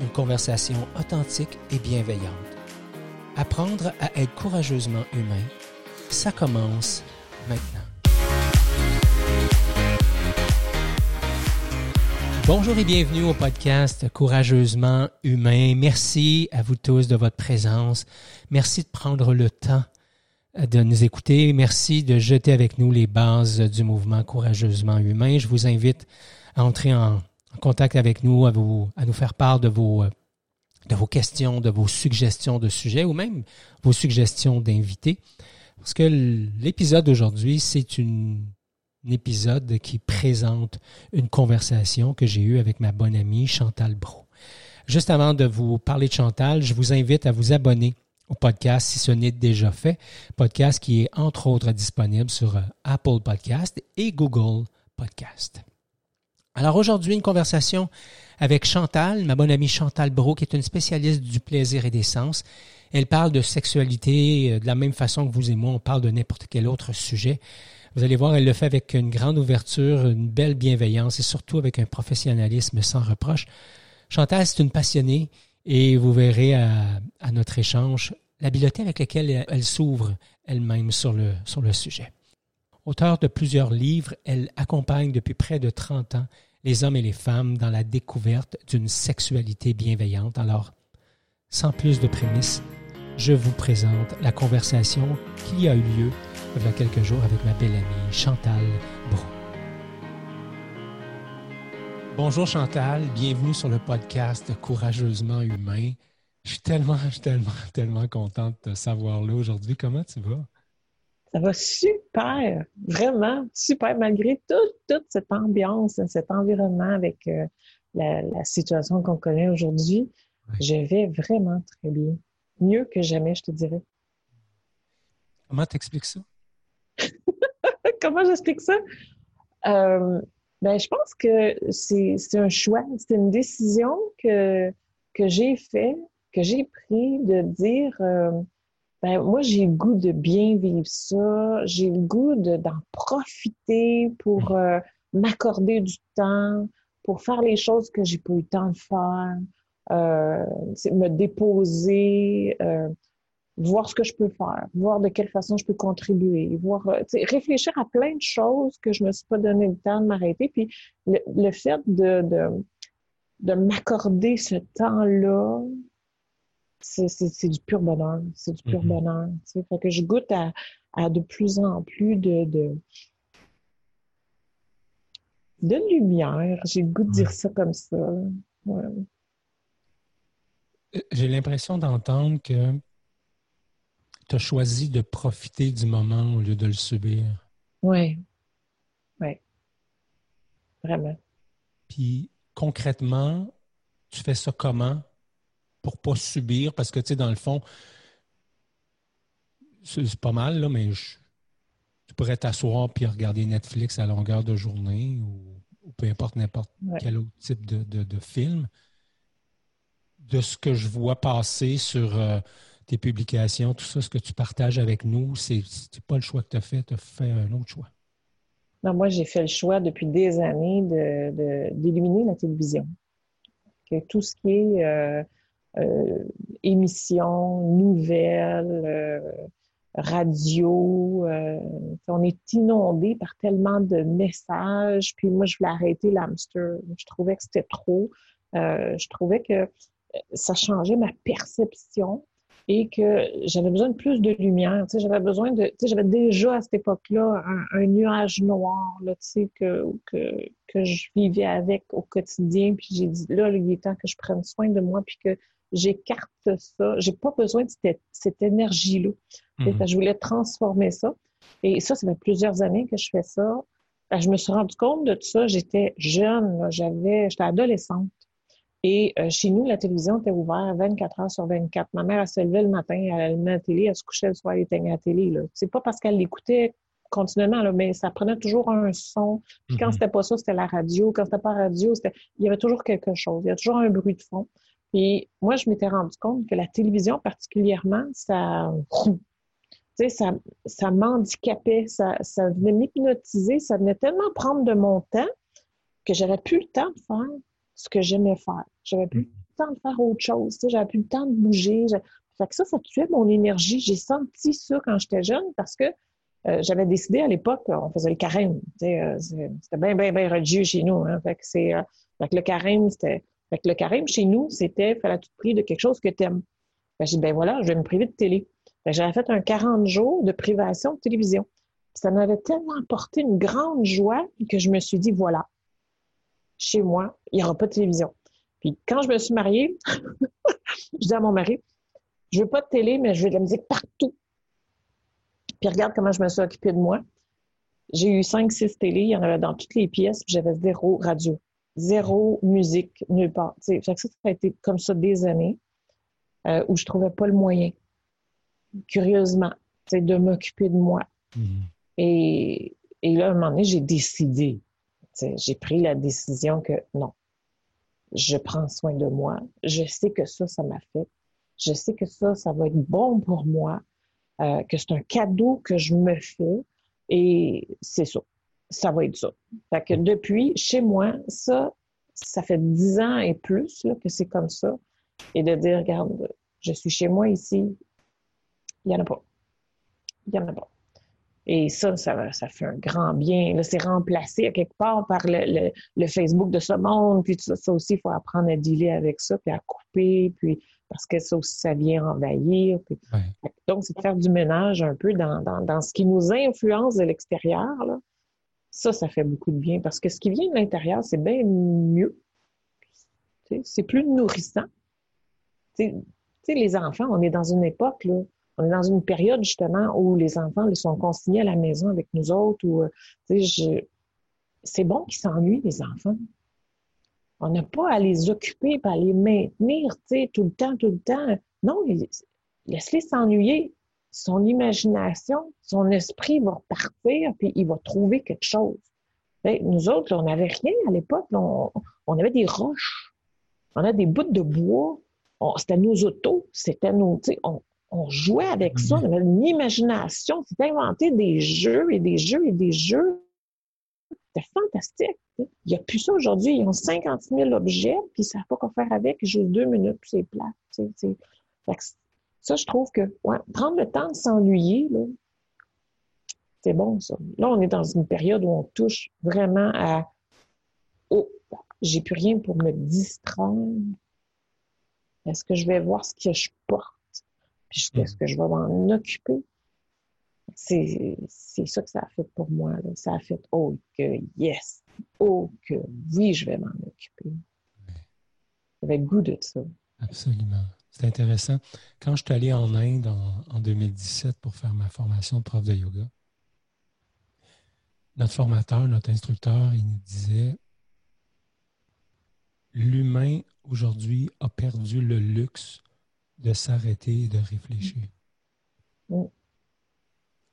une conversation authentique et bienveillante. Apprendre à être courageusement humain, ça commence maintenant. Bonjour et bienvenue au podcast Courageusement Humain. Merci à vous tous de votre présence. Merci de prendre le temps de nous écouter. Merci de jeter avec nous les bases du mouvement Courageusement Humain. Je vous invite à entrer en, contact avec nous, à, vous, à nous faire part de vos, de vos questions, de vos suggestions de sujets ou même vos suggestions d'invités. Parce que l'épisode d'aujourd'hui, c'est un épisode qui présente une conversation que j'ai eue avec ma bonne amie Chantal Bro. Juste avant de vous parler de Chantal, je vous invite à vous abonner au podcast si ce n'est déjà fait. Podcast qui est entre autres disponible sur euh, Apple Podcast et Google Podcast. Alors aujourd'hui, une conversation avec Chantal, ma bonne amie Chantal Bro, qui est une spécialiste du plaisir et des sens. Elle parle de sexualité euh, de la même façon que vous et moi, on parle de n'importe quel autre sujet. Vous allez voir, elle le fait avec une grande ouverture, une belle bienveillance et surtout avec un professionnalisme sans reproche. Chantal, c'est une passionnée et vous verrez à, notre échange l'habileté avec laquelle elle, s'ouvre elle-même sur le, sur le sujet. Auteur de plusieurs livres, elle accompagne depuis près de 30 ans les hommes et les femmes dans la découverte d'une sexualité bienveillante. Alors, sans plus de prémices, je vous présente la conversation qui a eu lieu il y a quelques jours avec ma belle amie Chantal Bro. Bonjour Chantal, bienvenue sur le podcast Courageusement Humain. Je suis tellement, tellement, tellement contente de te savoir là aujourd'hui. Comment tu vas? Ça va super, vraiment super, malgré toute, cette ambiance, cet environnement avec euh, la, situation qu'on connaît aujourd'hui. Je vais vraiment très bien. Mieux que jamais, je te dirais. Comment t'expliques ça? Comment j'explique ça? Euh, ben, je pense que c'est un choix, c'est une décision que, que j'ai fait, que j'ai pris de dire euh, ben, moi, j'ai le goût de bien vivre ça, j'ai le goût d'en profiter pour euh, m'accorder du temps, pour faire les choses que j'ai pas eu le temps de faire, me déposer, voir ce que je peux faire, voir de quelle façon je peux contribuer, voir, euh, réfléchir à plein de choses que je me suis pas donné le temps de m'arrêter. Puis le, fait de, de, de m'accorder ce temps-là, c'est du pur bonheur. C'est du pur mm-hmm. bonheur. Fait que je goûte à, à de plus en plus de, de, de lumière. J'ai le goût de dire ça comme ça. Euh, j'ai l'impression d'entendre que tu as choisi de profiter du moment au lieu de le subir. Oui. Oui. Vraiment. Puis concrètement, tu fais ça comment? Pour pas subir? Parce que, tu sais, dans le fond, c'est pas mal, là, mais tu pourrais t'asseoir puis regarder Netflix à longueur de journée ou, peu importe n'importe quel autre type de, film. De ce que je vois passer sur euh, tes publications, tout ça, ce que tu partages avec nous, c'est pas le choix que tu as fait, tu as fait un autre choix. Non, moi, j'ai fait le choix depuis des années d'éliminer de, la télévision. Que tout ce qui est euh, émissions, nouvelles, euh, radio, on est inondé par tellement de messages. Puis moi, je voulais arrêter l'hamster. Je trouvais que c'était trop. je trouvais que ça changeait ma perception et que j'avais besoin de plus de lumière. Tu sais, j'avais besoin de, tu sais, j'avais déjà à cette époque-là un, nuage noir, tu sais, que, que, que je vivais avec au quotidien. Puis j'ai dit, là, il est temps que je prenne soin de moi, puis que j'écarte ça. J'ai pas besoin de cette, cette énergie-là. Mm-hmm. Je voulais transformer ça. Et ça, ça fait plusieurs années que je fais ça. Ben, je me suis rendu compte de tout ça. J'étais jeune, j'avais, j'étais adolescente. Et euh, chez nous, la télévision était ouverte 24 heures sur 24. Ma mère, elle se levait le matin, elle allumait la télé, elle se couchait le soir, elle éteignait la télé. C'est pas parce qu'elle l'écoutait continuellement, là, mais ça prenait toujours un son. Puis quand mm-hmm. c'était pas ça, c'était la radio. Quand c'était pas la radio, il y avait toujours quelque chose. Il y a toujours un bruit de fond. Puis moi, je m'étais rendu compte que la télévision, particulièrement, ça, ça, ça m'handicapait, ça, ça venait m'hypnotiser, ça venait tellement prendre de mon temps que j'avais plus le temps de faire ce que j'aimais faire. J'avais plus le temps de faire autre chose, j'avais plus le temps de bouger. Fait que ça, ça tuait mon énergie. J'ai senti ça quand j'étais jeune parce que euh, j'avais décidé à l'époque, on faisait le carême. Euh, c'était bien, bien, bien religieux chez nous. Hein. Fait que c'est, euh, fait que le carême, c'était, fait le carême chez nous, c'était, faire à tout prix de quelque chose que tu aimes. j'ai dit, ben voilà, je vais me priver de télé. J'avais fait un 40 jours de privation de télévision. ça m'avait tellement apporté une grande joie que je me suis dit, voilà, chez moi, il n'y aura pas de télévision. Puis quand je me suis mariée, je dis à mon mari, je veux pas de télé, mais je veux de la musique partout. Puis regarde comment je me suis occupée de moi. J'ai eu cinq, six télés, il y en avait dans toutes les pièces, j'avais zéro radio, zéro musique, nulle part. ça, ça a été comme ça des années euh, où je trouvais pas le moyen, curieusement, de m'occuper de moi. Mm-hmm. Et, et là, à un moment donné, j'ai décidé, j'ai pris la décision que non, je prends soin de moi. Je sais que ça, ça m'a fait. Je sais que ça, ça va être bon pour moi, euh, que c'est un cadeau que je me fais et c'est ça. Ça va être ça. Fait que depuis, chez moi, ça, ça fait dix ans et plus là, que c'est comme ça. Et de dire, regarde, je suis chez moi ici, il n'y en a pas. Il n'y en a pas. Et ça, ça, ça fait un grand bien. Là, c'est remplacé à quelque part par le, le, Facebook de ce monde. Puis ça, ça aussi, il faut apprendre à dealer avec ça, puis à couper, puis parce que ça aussi, ça vient envahir. Puis... Donc, c'est de faire du ménage un peu dans, dans, dans ce qui nous influence de l'extérieur. Là. Ça, ça fait beaucoup de bien parce que ce qui vient de l'intérieur, c'est bien mieux. C'est plus nourrissant. Les enfants, on est dans une époque, là, on est dans une période justement où les enfants sont consignés à la maison avec nous autres. Ou, je... C'est bon qu'ils s'ennuient, les enfants. On n'a pas à les occuper, à les maintenir tout le temps, tout le temps. Non, laisse-les s'ennuyer. Son imagination, son esprit va repartir, puis il va trouver quelque chose. nous autres, on n'avait rien à l'époque. On, avait des roches. On avait des bouts de bois. C'était nos autos. C'était nos. On, on jouait avec ça, on avait une imagination, c'était inventé des jeux et des jeux et des jeux. C'était fantastique. Il n'y a plus ça aujourd'hui. Ils ont 50 000 objets, puis ils ne savent pas quoi faire avec. Ils jouent deux minutes, puis c'est plat. Ça, je trouve que prendre le temps de s'ennuyer, c'est bon, ça. Là, on est dans une période où on touche vraiment à Oh, j'ai plus rien pour me distraire. Est-ce que je vais voir ce que je porte? Puis est-ce mm. que je vais m'en occuper? C'est ça que ça a fait pour moi. Ça a fait oh que yes, oh que oui, je vais m'en occuper. J'avais goût de ça. Absolument. C'est intéressant. Quand je suis allé en Inde en, en, 2017 pour faire ma formation de prof de yoga, notre formateur, notre instructeur, il nous disait l'humain aujourd'hui a perdu le luxe de s'arrêter et de réfléchir.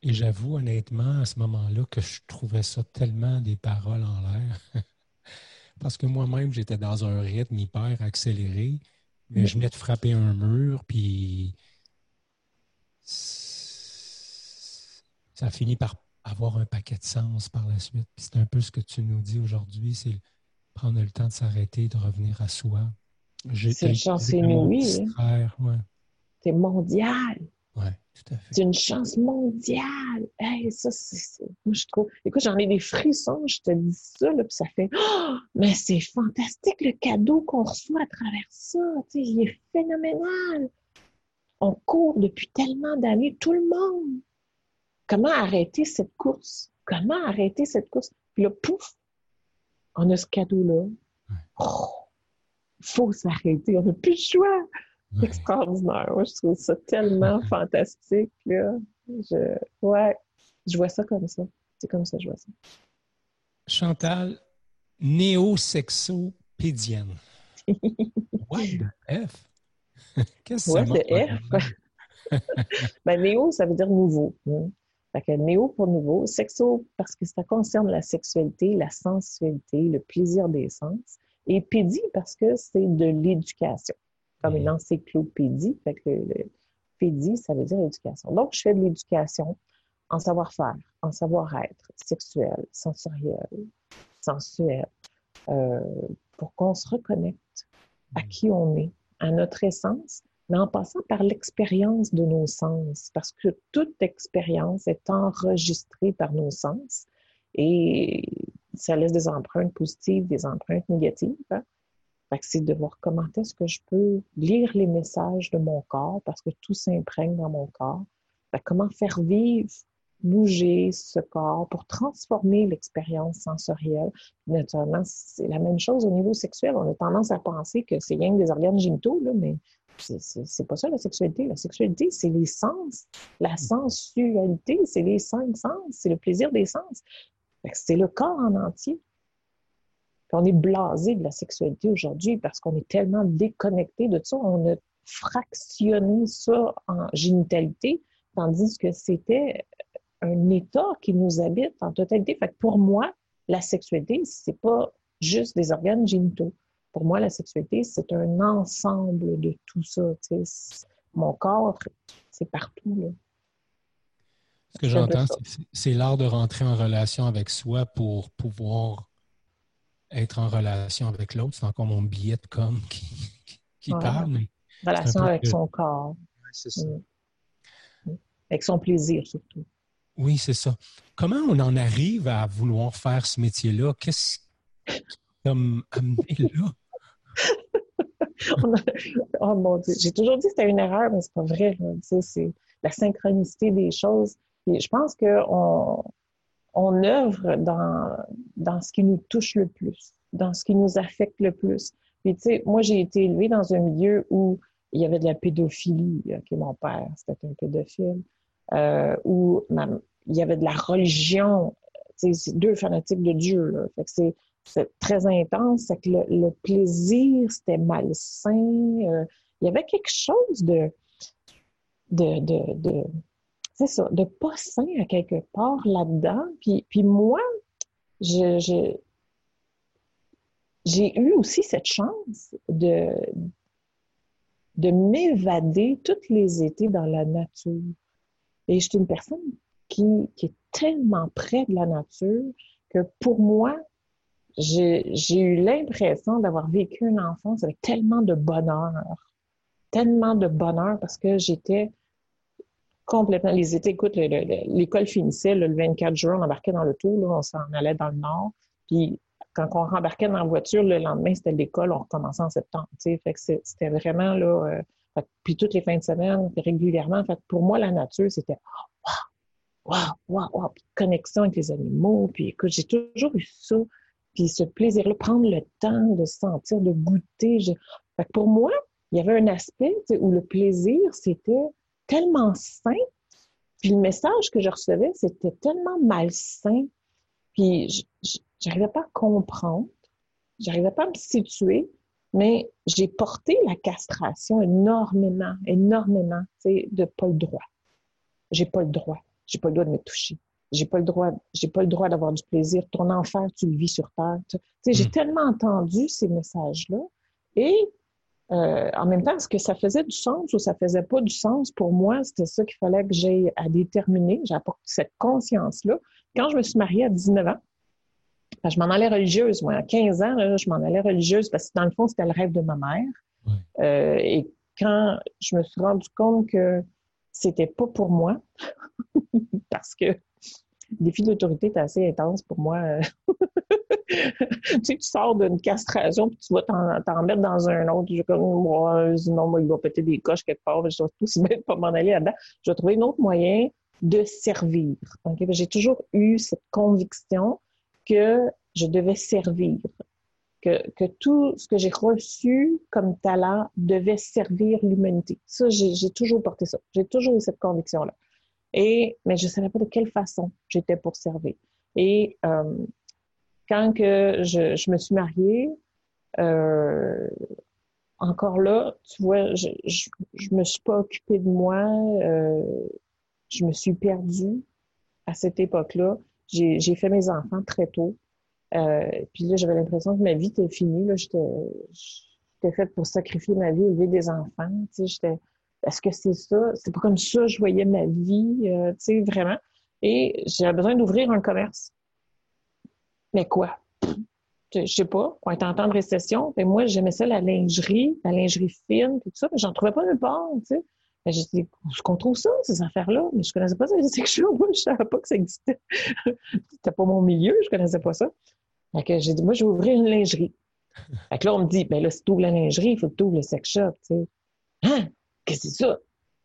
Et j'avoue honnêtement à ce moment-là que je trouvais ça tellement des paroles en l'air. Parce que moi-même, j'étais dans un rythme hyper accéléré, mais je venais de frapper un mur, puis ça finit par avoir un paquet de sens par la suite. Puis c'est un peu ce que tu nous dis aujourd'hui, c'est prendre le temps de s'arrêter, de revenir à soi, c'est une chance. Hein. C'est mondial. Oui, tout à fait. C'est une chance mondiale. Hey, ça, c'est. Moi, je trouve. Écoute, j'en ai des frissons, je te dis ça, là, puis ça fait. Oh, mais c'est fantastique le cadeau qu'on reçoit à travers ça. Tu sais, il est phénoménal. On court depuis tellement d'années, tout le monde. Comment arrêter cette course? Comment arrêter cette course? Puis là, pouf, on a ce cadeau-là. Oh, faut s'arrêter, on n'a plus de choix. Extraordinaire. Moi, je trouve ça tellement fantastique. Là. Je, ouais, je vois ça comme ça. C'est comme ça que je vois ça. Chantal, néo-sexo-pédienne. What the F? Qu'est-ce que c'est? What F? ben, néo, ça veut dire nouveau. Hein. Fait que néo pour nouveau, sexo parce que ça concerne la sexualité, la sensualité, le plaisir des sens, et pédi parce que c'est de l'éducation, comme une encyclopédie. Fait que le, pédi, ça veut dire éducation. Donc, je fais de l'éducation en savoir-faire, en savoir-être sexuel, sensoriel, sensuel, euh, pour qu'on se reconnecte à qui on est, à notre essence, mais en passant par l'expérience de nos sens, parce que toute expérience est enregistrée par nos sens et ça laisse des empreintes positives, des empreintes négatives. Hein. C'est de voir comment est-ce que je peux lire les messages de mon corps, parce que tout s'imprègne dans mon corps. comment faire vivre, bouger ce corps pour transformer l'expérience sensorielle. Naturellement, c'est la même chose au niveau sexuel. On a tendance à penser que c'est rien que des organes génitaux, là, mais c'est pas ça la sexualité. La sexualité, c'est les sens. La sensualité, c'est les cinq sens. C'est le plaisir des sens. C'est le corps en entier. On est blasé de la sexualité aujourd'hui parce qu'on est tellement déconnecté de ça. On a fractionné ça en génitalité, tandis que c'était un état qui nous habite en totalité. Fait pour moi, la sexualité, c'est pas juste des organes génitaux pour moi, la sexualité, c'est un ensemble de tout ça. Mon corps, c'est partout. Ce que j'entends, c'est l'art de rentrer en relation avec soi pour pouvoir être en relation avec l'autre. C'est encore mon billet de com qui, parle. relation avec son corps. c'est ça. Mm. Avec son plaisir surtout. Oui, c'est ça. Comment on en arrive à vouloir faire ce métier-là? Qu'est-ce qui comme amené là? oh mon Dieu, j'ai toujours dit que c'était une erreur, mais c'est pas vrai. C'est la synchronicité des choses. Et je pense qu'on on œuvre dans, dans ce qui nous touche le plus, dans ce qui nous affecte le plus. Puis, tu sais, moi, j'ai été élevée dans un milieu où il y avait de la pédophilie. OK, mon père, c'était un pédophile. Euh, où il y avait de la religion. C'est deux fanatiques de Dieu. Là. Fait que c'est très intense, c'est que le, plaisir, c'était malsain. Euh, il y avait quelque chose de, de, de c'est ça, de pas à quelque part là-dedans. Puis, moi, j'ai eu aussi cette chance de, de m'évader toutes les étés dans la nature. Et je suis une personne qui, qui est tellement près de la nature que pour moi, j'ai eu l'impression d'avoir vécu une enfance avec tellement de bonheur, tellement de bonheur parce que j'étais complètement. Les étés, écoute, l'école finissait le 24 juin, on embarquait dans le tour, on s'en allait dans le nord. Puis quand on rembarquait dans la voiture, le lendemain, c'était l'école, on recommençait en septembre. Fait c'était vraiment là. Euh, puis toutes les fins de semaine, régulièrement. Fait pour moi, la nature, c'était waouh, waouh, waouh, Puis connexion avec les animaux. Puis écoute, j'ai toujours eu ça puis ce plaisir-là, prendre le temps de sentir, de goûter. pour moi, il y avait un aspect où le plaisir, c'était tellement sain, puis le message que je recevais, c'était tellement malsain, puis j'arrivais pas à comprendre, j'arrivais pas à me situer, mais j'ai porté la castration énormément, énormément, tu sais, de pas le droit. J'ai pas le droit. J'ai pas le droit de me toucher j'ai pas le droit, j'ai pas le droit d'avoir du plaisir. Ton enfer, tu le vis sur terre. Tu sais, j'ai mm. tellement entendu ces messages-là. Et euh, en même temps, est-ce que ça faisait du sens ou ça faisait pas du sens pour moi? C'était ça qu'il fallait que j'aie à déterminer. J'apporte cette conscience-là. Quand je me suis mariée à 19 ans, ben, je m'en allais religieuse. Moi, à 15 ans, je m'en allais religieuse parce que dans le fond, c'était le rêve de ma mère. Euh, et quand je me suis rendu compte que c'était pas pour moi, parce que défi d'autorité est assez intense pour moi. tu sais, tu sors d'une castration, puis tu vas t'en mettre dans un autre. Je comme, moi, sinon, moi, il va péter des coches quelque part. Je dois tout se mettre pas m'en aller là-dedans. Je vais trouver un autre moyen de servir. J'ai toujours eu cette conviction que je devais servir. Que, que tout ce que j'ai reçu comme talent devait servir l'humanité. Ça, j'ai toujours porté ça. J'ai toujours eu cette conviction-là. Et, mais je ne savais pas de quelle façon j'étais pour servir. Et euh, quand que je, je, me suis mariée, euh, encore là, tu vois, je, je, me suis pas occupée de moi. Euh, je me suis perdue à cette époque-là. J'ai fait mes enfants très tôt. Euh, puis là, j'avais l'impression que ma vie était finie. J'étais faite pour sacrifier ma vie, élever des enfants. Tu sais, est-ce que c'est ça? C'est pas comme ça que je voyais ma vie, euh, tu sais, vraiment. Et j'avais besoin d'ouvrir un commerce. Mais quoi? Je sais pas. On est en temps de récession. Et moi, j'aimais ça, la lingerie, la lingerie fine, tout ça, mais j'en trouvais pas nulle part, tu sais. Ben, j'ai dit, ce qu'on trouve ça, ces affaires-là? Mais je connaissais pas ça, c'est que Moi, je savais pas que ça existait. C'était pas mon milieu, je connaissais pas ça. Fait que j'ai dit, moi, je vais ouvrir une lingerie. Fait que là, on me dit, ben là, si tu ouvres la lingerie, il faut que tu ouvres le sex shop, tu sais. Hein? Qu'est-ce que c'est ça?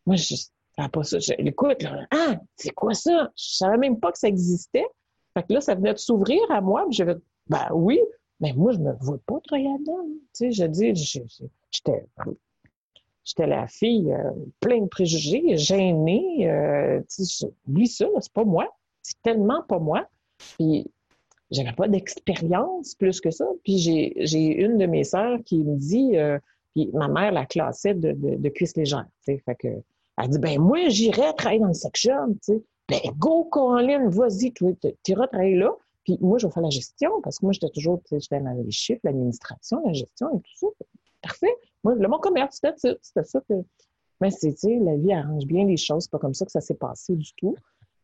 Moi, je savais pas ça. Écoute, là, ah, c'est quoi ça? Je savais même pas que ça existait. Fait que là, ça venait de s'ouvrir à moi, puis j'avais, ben oui, mais moi, je me vois pas travailler. Tu sais, je dis, j'étais J'étais la fille euh, pleine de préjugés, gênée. Euh, oublie ça, c'est pas moi. C'est tellement pas moi. Puis j'avais pas d'expérience plus que ça. Puis j'ai une de mes sœurs qui me dit, euh, puis ma mère la classait de, de, cuisse légère. Fait que, elle dit, ben moi, j'irai travailler dans le section. sais. Ben go, Colin, vas-y, tu iras travailler là. Puis moi, je vais faire la gestion parce que moi, j'étais toujours, j'étais dans les chiffres, l'administration, la gestion et tout ça. Parfait. Moi, le mon commerce, c'était ça. que. Mais c'est, la vie arrange bien les choses. C'est pas comme ça que ça s'est passé du tout.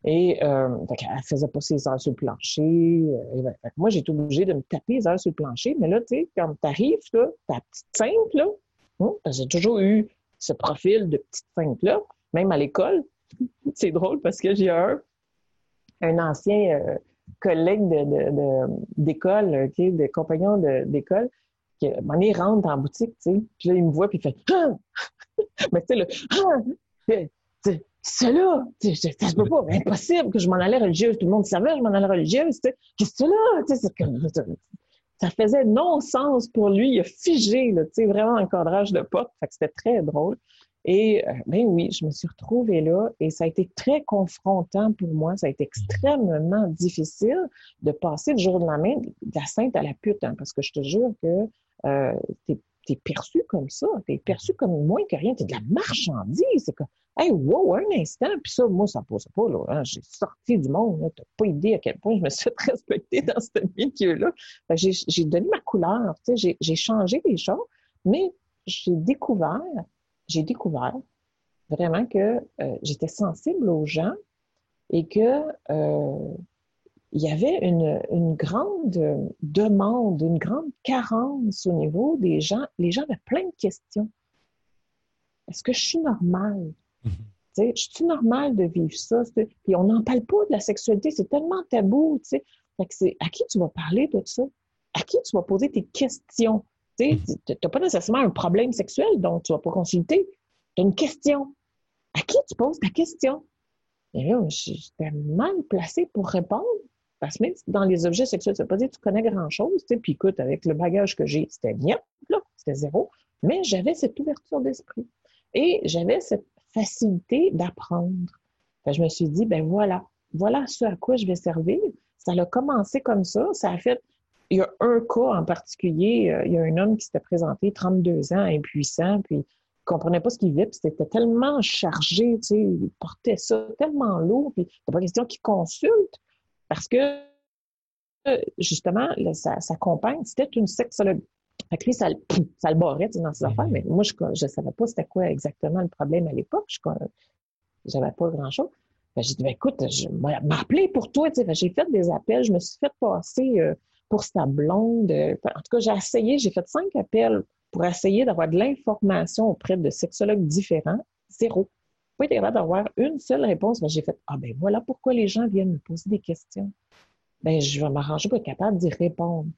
Et euh, elle faisait pas ses heures sur le plancher. Euh, ben, moi, été obligée de me taper les heures sur le plancher. Mais là, tu sais, quand tu arrives, là, ta petite feinte, là, j'ai toujours eu ce profil de petite feinte-là, même à l'école. c'est drôle parce que j'ai un, un ancien euh, collègue d'école, de, de, de, de compagnon d'école, qui, à un moment rentre la boutique, tu sais, puis là, il me voit, puis il fait ah! Mais tu sais, le ah! c'est là, ça se peut pas, impossible que je m'en allais religieuse. Tout le monde savait que je m'en allais religieuse. Qu'est-ce que c'est là? Ça faisait non-sens pour lui. Il a figé, là, vraiment un cadrage de porte. Fait que c'était très drôle. Et euh, ben oui, je me suis retrouvée là et ça a été très confrontant pour moi. Ça a été extrêmement difficile de passer du jour au lendemain de la sainte à la pute, hein, parce que je te jure que euh, t'es es perçu comme ça, t'es perçu comme moins que rien, t'es de la marchandise, c'est comme, hey, wow, un instant, puis ça, moi, ça passe pas, là, hein. j'ai sorti du monde, t'as pas idée à quel point je me suis fait respecter dans ce milieu-là. J'ai donné ma couleur, tu sais, j'ai changé les choses, mais j'ai découvert, j'ai découvert vraiment que euh, j'étais sensible aux gens et que euh, il y avait une, grande demande, une grande carence au niveau des gens. Les gens avaient plein de questions. Est-ce que je suis normale? Mm-hmm. Je suis normale de vivre ça? Puis on n'en parle pas de la sexualité, c'est tellement tabou. Fait que à qui tu vas parler de ça? À qui tu vas poser tes questions? Mm-hmm. Tu n'as pas nécessairement un problème sexuel, donc tu ne vas pas consulter. Tu as une question. À qui tu poses ta question? Et là, j'étais mal placée pour répondre. Parce que même dans les objets sexuels, ça ne veut pas dire que tu connais grand-chose. Puis écoute, avec le bagage que j'ai, c'était bien, là, c'était zéro. Mais j'avais cette ouverture d'esprit. Et j'avais cette facilité d'apprendre. je me suis dit, ben voilà, voilà ce à quoi je vais servir. Ça a commencé comme ça. Ça a fait. Il y a un cas en particulier, euh, il y a un homme qui s'était présenté 32 ans, impuissant, puis il comprenait pas ce qu'il vivait, puis c'était tellement chargé, tu sais, il portait ça tellement lourd, puis il pas question qu'il consulte. Parce que, justement, sa, compagne, c'était une sexologue. Fait que lui, ça, ça le barrait dans ses affaires, mais moi, je ne savais pas c'était quoi exactement le problème à l'époque. Je n'avais pas grand-chose. J'ai dit, ben, écoute, je m'appeler pour toi. J'ai fait des appels, je me suis fait passer euh, pour sa blonde. En tout cas, j'ai essayé, j'ai fait cinq appels pour essayer d'avoir de l'information auprès de sexologues différents. Zéro pas été capable d'avoir une seule réponse. Mais j'ai fait Ah, ben voilà pourquoi les gens viennent me poser des questions. Ben, je vais m'arranger pour être capable d'y répondre.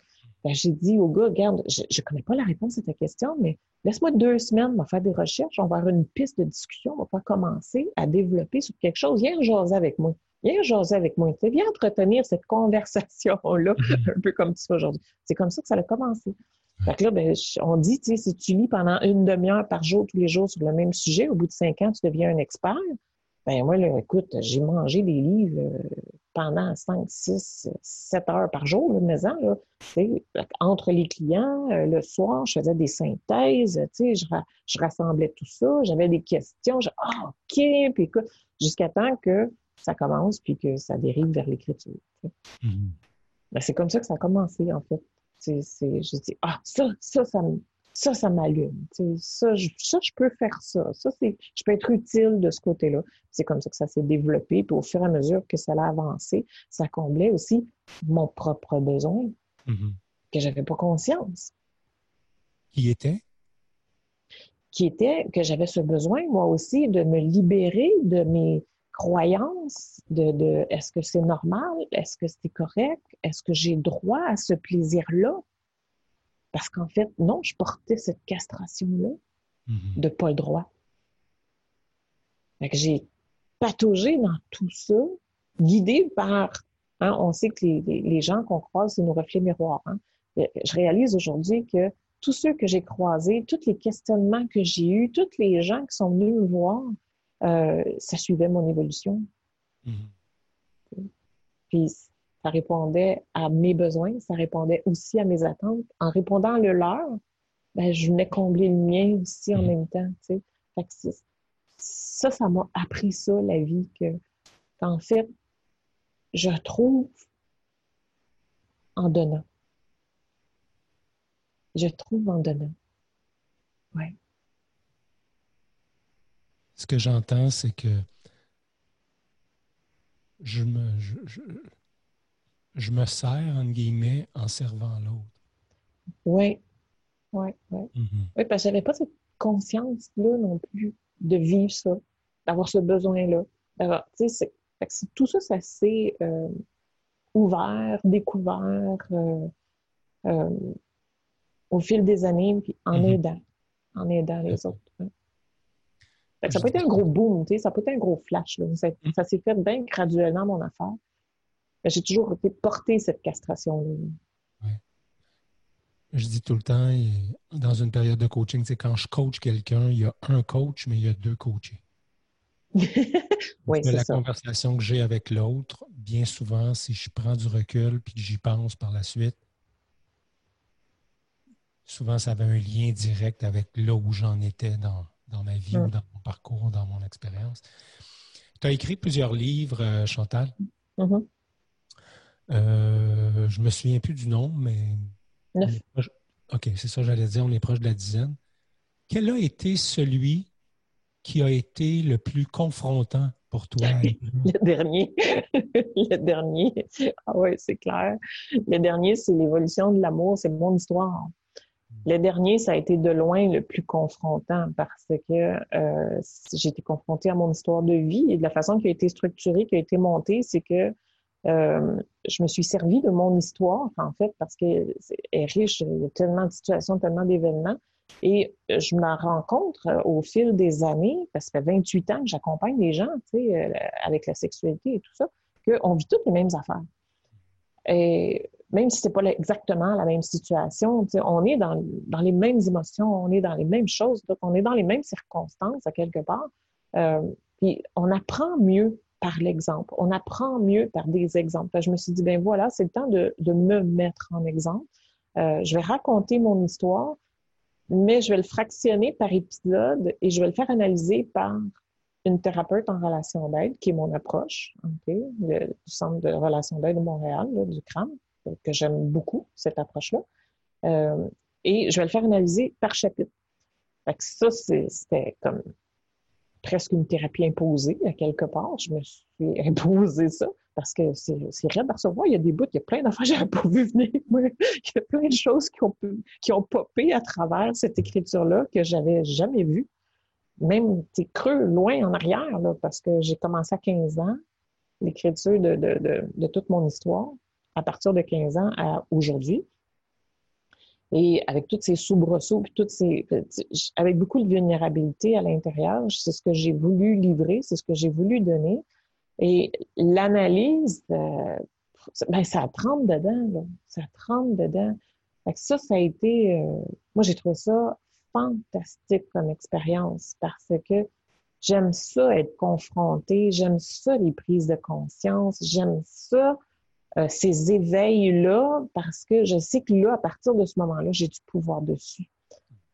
Ben, j'ai dit au gars, regarde, je ne connais pas la réponse à ta question, mais laisse-moi deux semaines, on va faire des recherches, on va avoir une piste de discussion, on va pas commencer à développer sur quelque chose. Viens jaser avec moi. Viens jaser avec moi. Viens entretenir cette conversation-là, un peu comme tu fais aujourd'hui. C'est comme ça que ça a commencé. Fait que là, ben, on dit, tu sais, si tu lis pendant une demi-heure par jour, tous les jours sur le même sujet, au bout de cinq ans, tu deviens un expert. Ben moi, là, écoute, j'ai mangé des livres euh, pendant 5, 6, 7 heures par jour, là, maison, là, entre les clients, euh, le soir, je faisais des synthèses, je, je rassemblais tout ça, j'avais des questions, je, ah, OK, puis jusqu'à temps que ça commence, puis que ça dérive vers l'écriture. Mm-hmm. Ben, c'est comme ça que ça a commencé, en fait. J'ai dit, ah, ça, ça, ça me ça, ça m'allume. Ça je, ça, je peux faire ça. Ça, c'est, je peux être utile de ce côté-là. C'est comme ça que ça s'est développé. Puis au fur et à mesure que ça a avancé, ça comblait aussi mon propre besoin mm-hmm. que j'avais pas conscience. Qui était? Qui était que j'avais ce besoin, moi aussi, de me libérer de mes croyances, de, de est-ce que c'est normal? Est-ce que c'est correct? Est-ce que j'ai droit à ce plaisir-là? Parce qu'en fait, non, je portais cette castration-là mm-hmm. de pas le droit. j'ai pataugé dans tout ça, guidé par, hein, on sait que les, gens qu'on croise, c'est nos reflets miroirs. Hein. Je réalise aujourd'hui que tous ceux que j'ai croisés, tous les questionnements que j'ai eus, tous les gens qui sont venus me voir, euh, ça suivait mon évolution. Mm-hmm. Puis ça répondait à mes besoins, ça répondait aussi à mes attentes. En répondant à le leur, ben, je venais combler le mien aussi en mm. même temps. Fait que ça, ça m'a appris ça, la vie, que qu'en fait, je trouve en donnant. Je trouve en donnant. Ouais. Ce que j'entends, c'est que je me, je me sers, entre guillemets, en servant l'autre. Oui, oui, oui. Mm-hmm. Oui, parce que j'avais pas cette conscience-là non plus de vivre ça, d'avoir ce besoin-là. tout ça, ça s'est euh, ouvert, découvert euh, euh, au fil des années, puis en mm-hmm. aidant, en aidant les autres. Ça n'a pas été un gros boom, ça n'a pas été un gros flash. Ça, mm. ça s'est fait bien graduellement, mon affaire j'ai toujours été porté cette castration-là. Je dis tout le temps, dans une période de coaching, c'est quand je coach quelqu'un, il y a un coach, mais il y a deux coachés. oui, c'est la conversation que j'ai avec l'autre, bien souvent, si je prends du recul puis que j'y pense par la suite, souvent ça avait un lien direct avec là où j'en étais dans, ma vie ou mm. dans mon parcours, dans mon expérience. Tu as écrit plusieurs livres, euh, Chantal? Mm-hmm. Euh, je me souviens plus du nom, mais. OK, c'est ça, j'allais dire, on est proche de la dizaine. Quel a été celui qui a été le plus confrontant pour toi? le dernier. le dernier. Ah oui, c'est clair. Le dernier, c'est l'évolution de l'amour, c'est mon histoire. Le dernier, ça a été de loin le plus confrontant parce que euh, j'ai été confrontée à mon histoire de vie et de la façon qui a été structurée, qui a été montée, c'est que euh, je me suis servi de mon histoire, en fait, parce qu'elle est riche, il y a tellement de situations, tellement d'événements. Et je me rends compte euh, au fil des années, parce que ça fait 28 ans que j'accompagne les gens, tu sais, euh, avec la sexualité et tout ça, qu'on vit toutes les mêmes affaires. Et même si c'est pas exactement la même situation, tu sais, on est dans, les mêmes émotions, on est dans les mêmes choses, donc on est dans les mêmes circonstances à quelque part. Euh, puis on apprend mieux par l'exemple. On apprend mieux par des exemples. je me suis dit, ben voilà, c'est le temps de, me mettre en exemple. Euh, je vais raconter mon histoire, mais je vais le fractionner par épisode et je vais le faire analyser par une thérapeute en relation d'aide, qui est mon approche, du Centre de relation d'aide de Montréal, du CRAM, que j'aime beaucoup, cette approche-là. Euh, et je vais le faire analyser par chapitre. Ça, c'était comme presque une thérapie imposée à quelque part. Je me suis imposé ça parce que c'est raide à recevoir. Il y a des bouts, il y a plein d'affaires que n'avais pas vu venir. il y a plein de choses qui ont, qui ont popé à travers cette écriture-là que j'avais jamais vues. Même, c'est creux, loin en arrière, là, parce que j'ai commencé à 15 ans l'écriture de, de, de, de toute mon histoire à partir de 15 ans à aujourd'hui. Et avec toutes ces soubresauts, puis toutes ces, avec beaucoup de vulnérabilité à l'intérieur, c'est ce que j'ai voulu livrer, c'est ce que j'ai voulu donner. Et l'analyse, euh, ben, ça trempe dedans, là. ça trempe dedans. Fait que ça, ça a été, euh, moi j'ai trouvé ça fantastique comme expérience parce que J'aime ça être confrontée, j'aime ça les prises de conscience, j'aime ça euh, ces éveils-là parce que je sais que là, à partir de ce moment-là, j'ai du pouvoir dessus.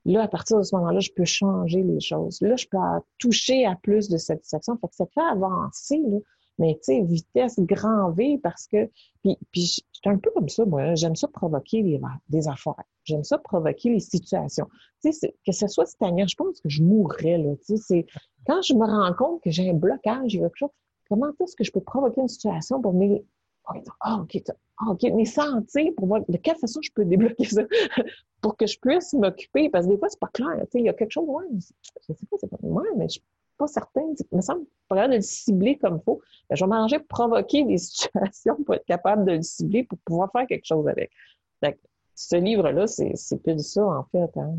Là, à partir de ce moment-là, je peux changer les choses. Là, je peux toucher à plus de satisfaction. Fait que ça fait avancer, là. Mais tu sais, vitesse grand V parce que. Puis, puis j'étais un peu comme ça, moi. J'aime ça provoquer des, des affaires. J'aime ça provoquer les situations. Tu sais, que ce soit cette année, je pense que je mourrais, là. Tu sais, quand je me rends compte que j'ai un blocage, j'ai quelque chose, comment est-ce que je peux provoquer une situation pour me ah, OK, ah, OK, mais sentir pour voir de quelle façon je peux débloquer ça? Pour que je puisse m'occuper. Parce que des fois, c'est pas clair. Tu sais, il y a quelque chose, ouais, je sais pas, c'est pas moi, mais je suis pas certaine. Il me semble pas de le cibler comme il faut. Ben, je vais manger provoquer des situations pour être capable de le cibler pour pouvoir faire quelque chose avec. ce livre-là, c'est plus de ça, en fait. Hein.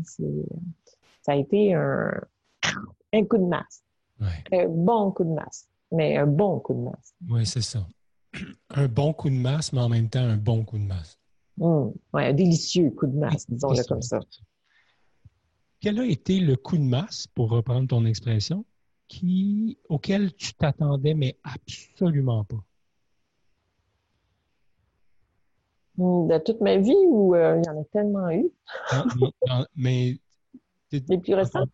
Ça a été un, un coup de masse. Un bon coup de masse. Mais un bon coup de masse. Oui, c'est ça un bon coup de masse, mais en même temps un bon coup de masse. Mmh. Oui, un délicieux coup de masse, disons-le comme ça. Quel a été le coup de masse, pour reprendre ton expression, qui, auquel tu t'attendais, mais absolument pas? Mmh, de toute ma vie ou euh, il y en a tellement eu? mais. Les plus récents?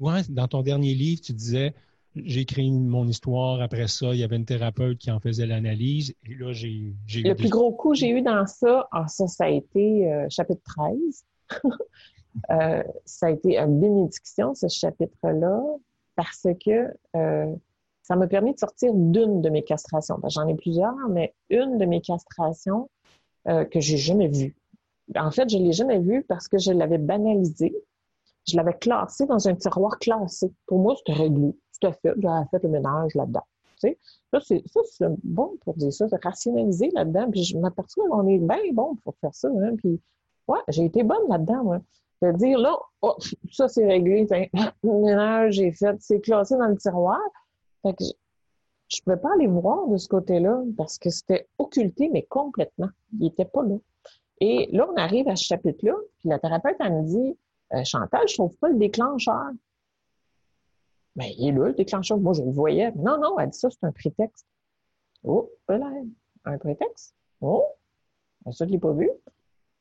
Oui, dans ton dernier livre, tu disais j'ai écrit mon histoire. Après ça, il y avait une thérapeute qui en faisait l'analyse. Et là, j'ai. Le plus gros coup que j'ai eu dans ça, ah, ça, ça a été euh, chapitre 13. Euh, ça a été une bénédiction, ce chapitre-là, parce que euh, ça m'a permis de sortir d'une de mes castrations. J'en ai plusieurs, mais une de mes castrations que j'ai jamais vue. En fait, je l'ai jamais vue parce que je l'avais banalisée. Je l'avais classée dans un tiroir classé. Pour moi, c'était réglé tout à fait, j'aurais fait le ménage là-dedans. Tu sais? Ça, c'est bon pour dire ça, c'est rationaliser là-dedans. Puis je m'aperçois qu'on est bien bon pour faire ça. Hein, puis, ouais, j'ai été bonne là-dedans, moi. De dire, là, oh, ça, c'est réglé. Le ménage, j'ai fait, c'est classé dans le tiroir. Fait que je ne pouvais pas aller voir de ce côté-là parce que c'était occulté, mais complètement. Il n'était pas là. Et là, on arrive à ce chapitre-là, puis la thérapeute, elle me dit, euh, Chantal, je trouve pas le déclencheur. Mais ben, il est là, le déclencheur. Moi, je le voyais. Non, non, elle dit ça, c'est un prétexte. Oh, là, un prétexte? Oh, ça, je ne l'ai pas vu.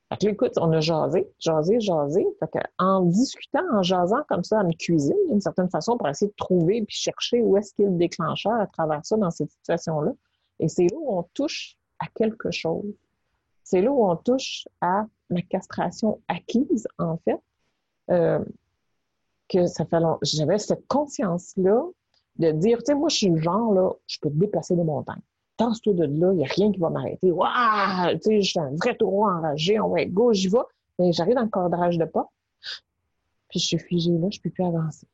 Fait que écoute, on a jasé, jasé, jasé. Que, en discutant, en jasant comme ça à une cuisine, d'une certaine façon, pour essayer de trouver puis chercher où est-ce qu'il y a le déclencheur à travers ça dans cette situation-là. Et c'est là où on touche à quelque chose. C'est là où on touche à la castration acquise, en fait. Euh, que ça fait longtemps. J'avais cette conscience-là de dire, tu sais, moi, je suis le genre, là, je peux te déplacer des montagnes. Tasse-toi de là, il n'y a rien qui va m'arrêter. Waouh! Tu sais, je suis un vrai taureau enragé, on va être gauche, j'y vais. Mais j'arrive dans le cadrage de pas. Puis je suis figée là, je ne peux plus avancer.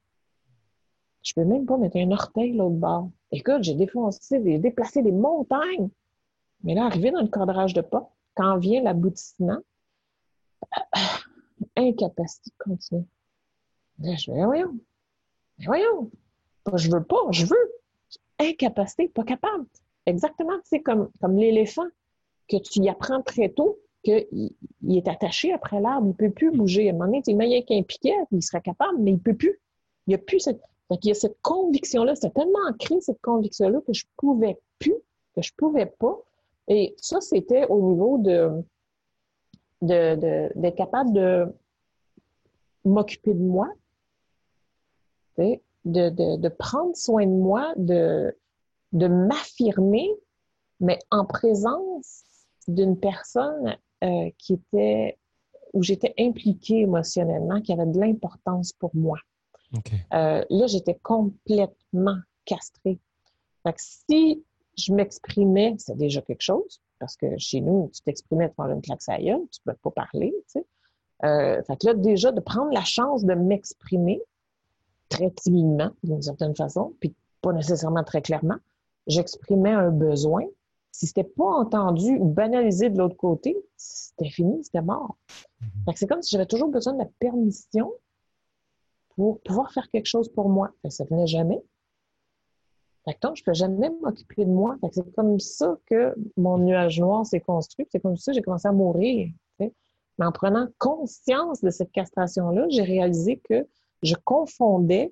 Je peux même pas mettre un orteil l'autre bord. Écoute, j'ai défoncé, déplacé des montagnes. Mais là, arrivé dans le cadrage de pas, quand vient l'aboutissement, incapacité de continuer. Là, je vais, voyons. Mais voyons. Je veux pas, je veux. Incapacité, pas capable. Exactement, c'est comme, comme l'éléphant, que tu y apprends très tôt qu'il il est attaché après l'arbre, il ne peut plus bouger. À un moment donné, tu mets un piquet, il serait capable, mais il ne peut plus. Il n'y a plus cette. il y a cette conviction-là, c'est tellement ancré, cette conviction-là, que je ne pouvais plus, que je ne pouvais pas. Et ça, c'était au niveau de d'être de, capable de m'occuper de moi, de, de, de, prendre soin de moi, de, de m'affirmer, mais en présence d'une personne euh, qui était où j'étais impliquée émotionnellement, qui avait de l'importance pour moi. Euh, là, j'étais complètement castrée. Fait que si je m'exprimais, c'est déjà quelque chose, parce que chez nous, tu t'exprimais devant une claque tu ne peux pas parler, tu sais. Euh, fait que là, déjà, de prendre la chance de m'exprimer, très timidement, d'une certaine façon, puis pas nécessairement très clairement. J'exprimais un besoin. Si c'était pas entendu, banalisé de l'autre côté, c'était fini, c'était mort. Mm-hmm. C'est comme si j'avais toujours besoin de la permission pour pouvoir faire quelque chose pour moi. Ça ça venait jamais. Fait donc, je peux jamais m'occuper de moi. C'est comme ça que mon nuage noir s'est construit. C'est comme ça que j'ai commencé à mourir. Mais en prenant conscience de cette castration-là, j'ai réalisé que je confondais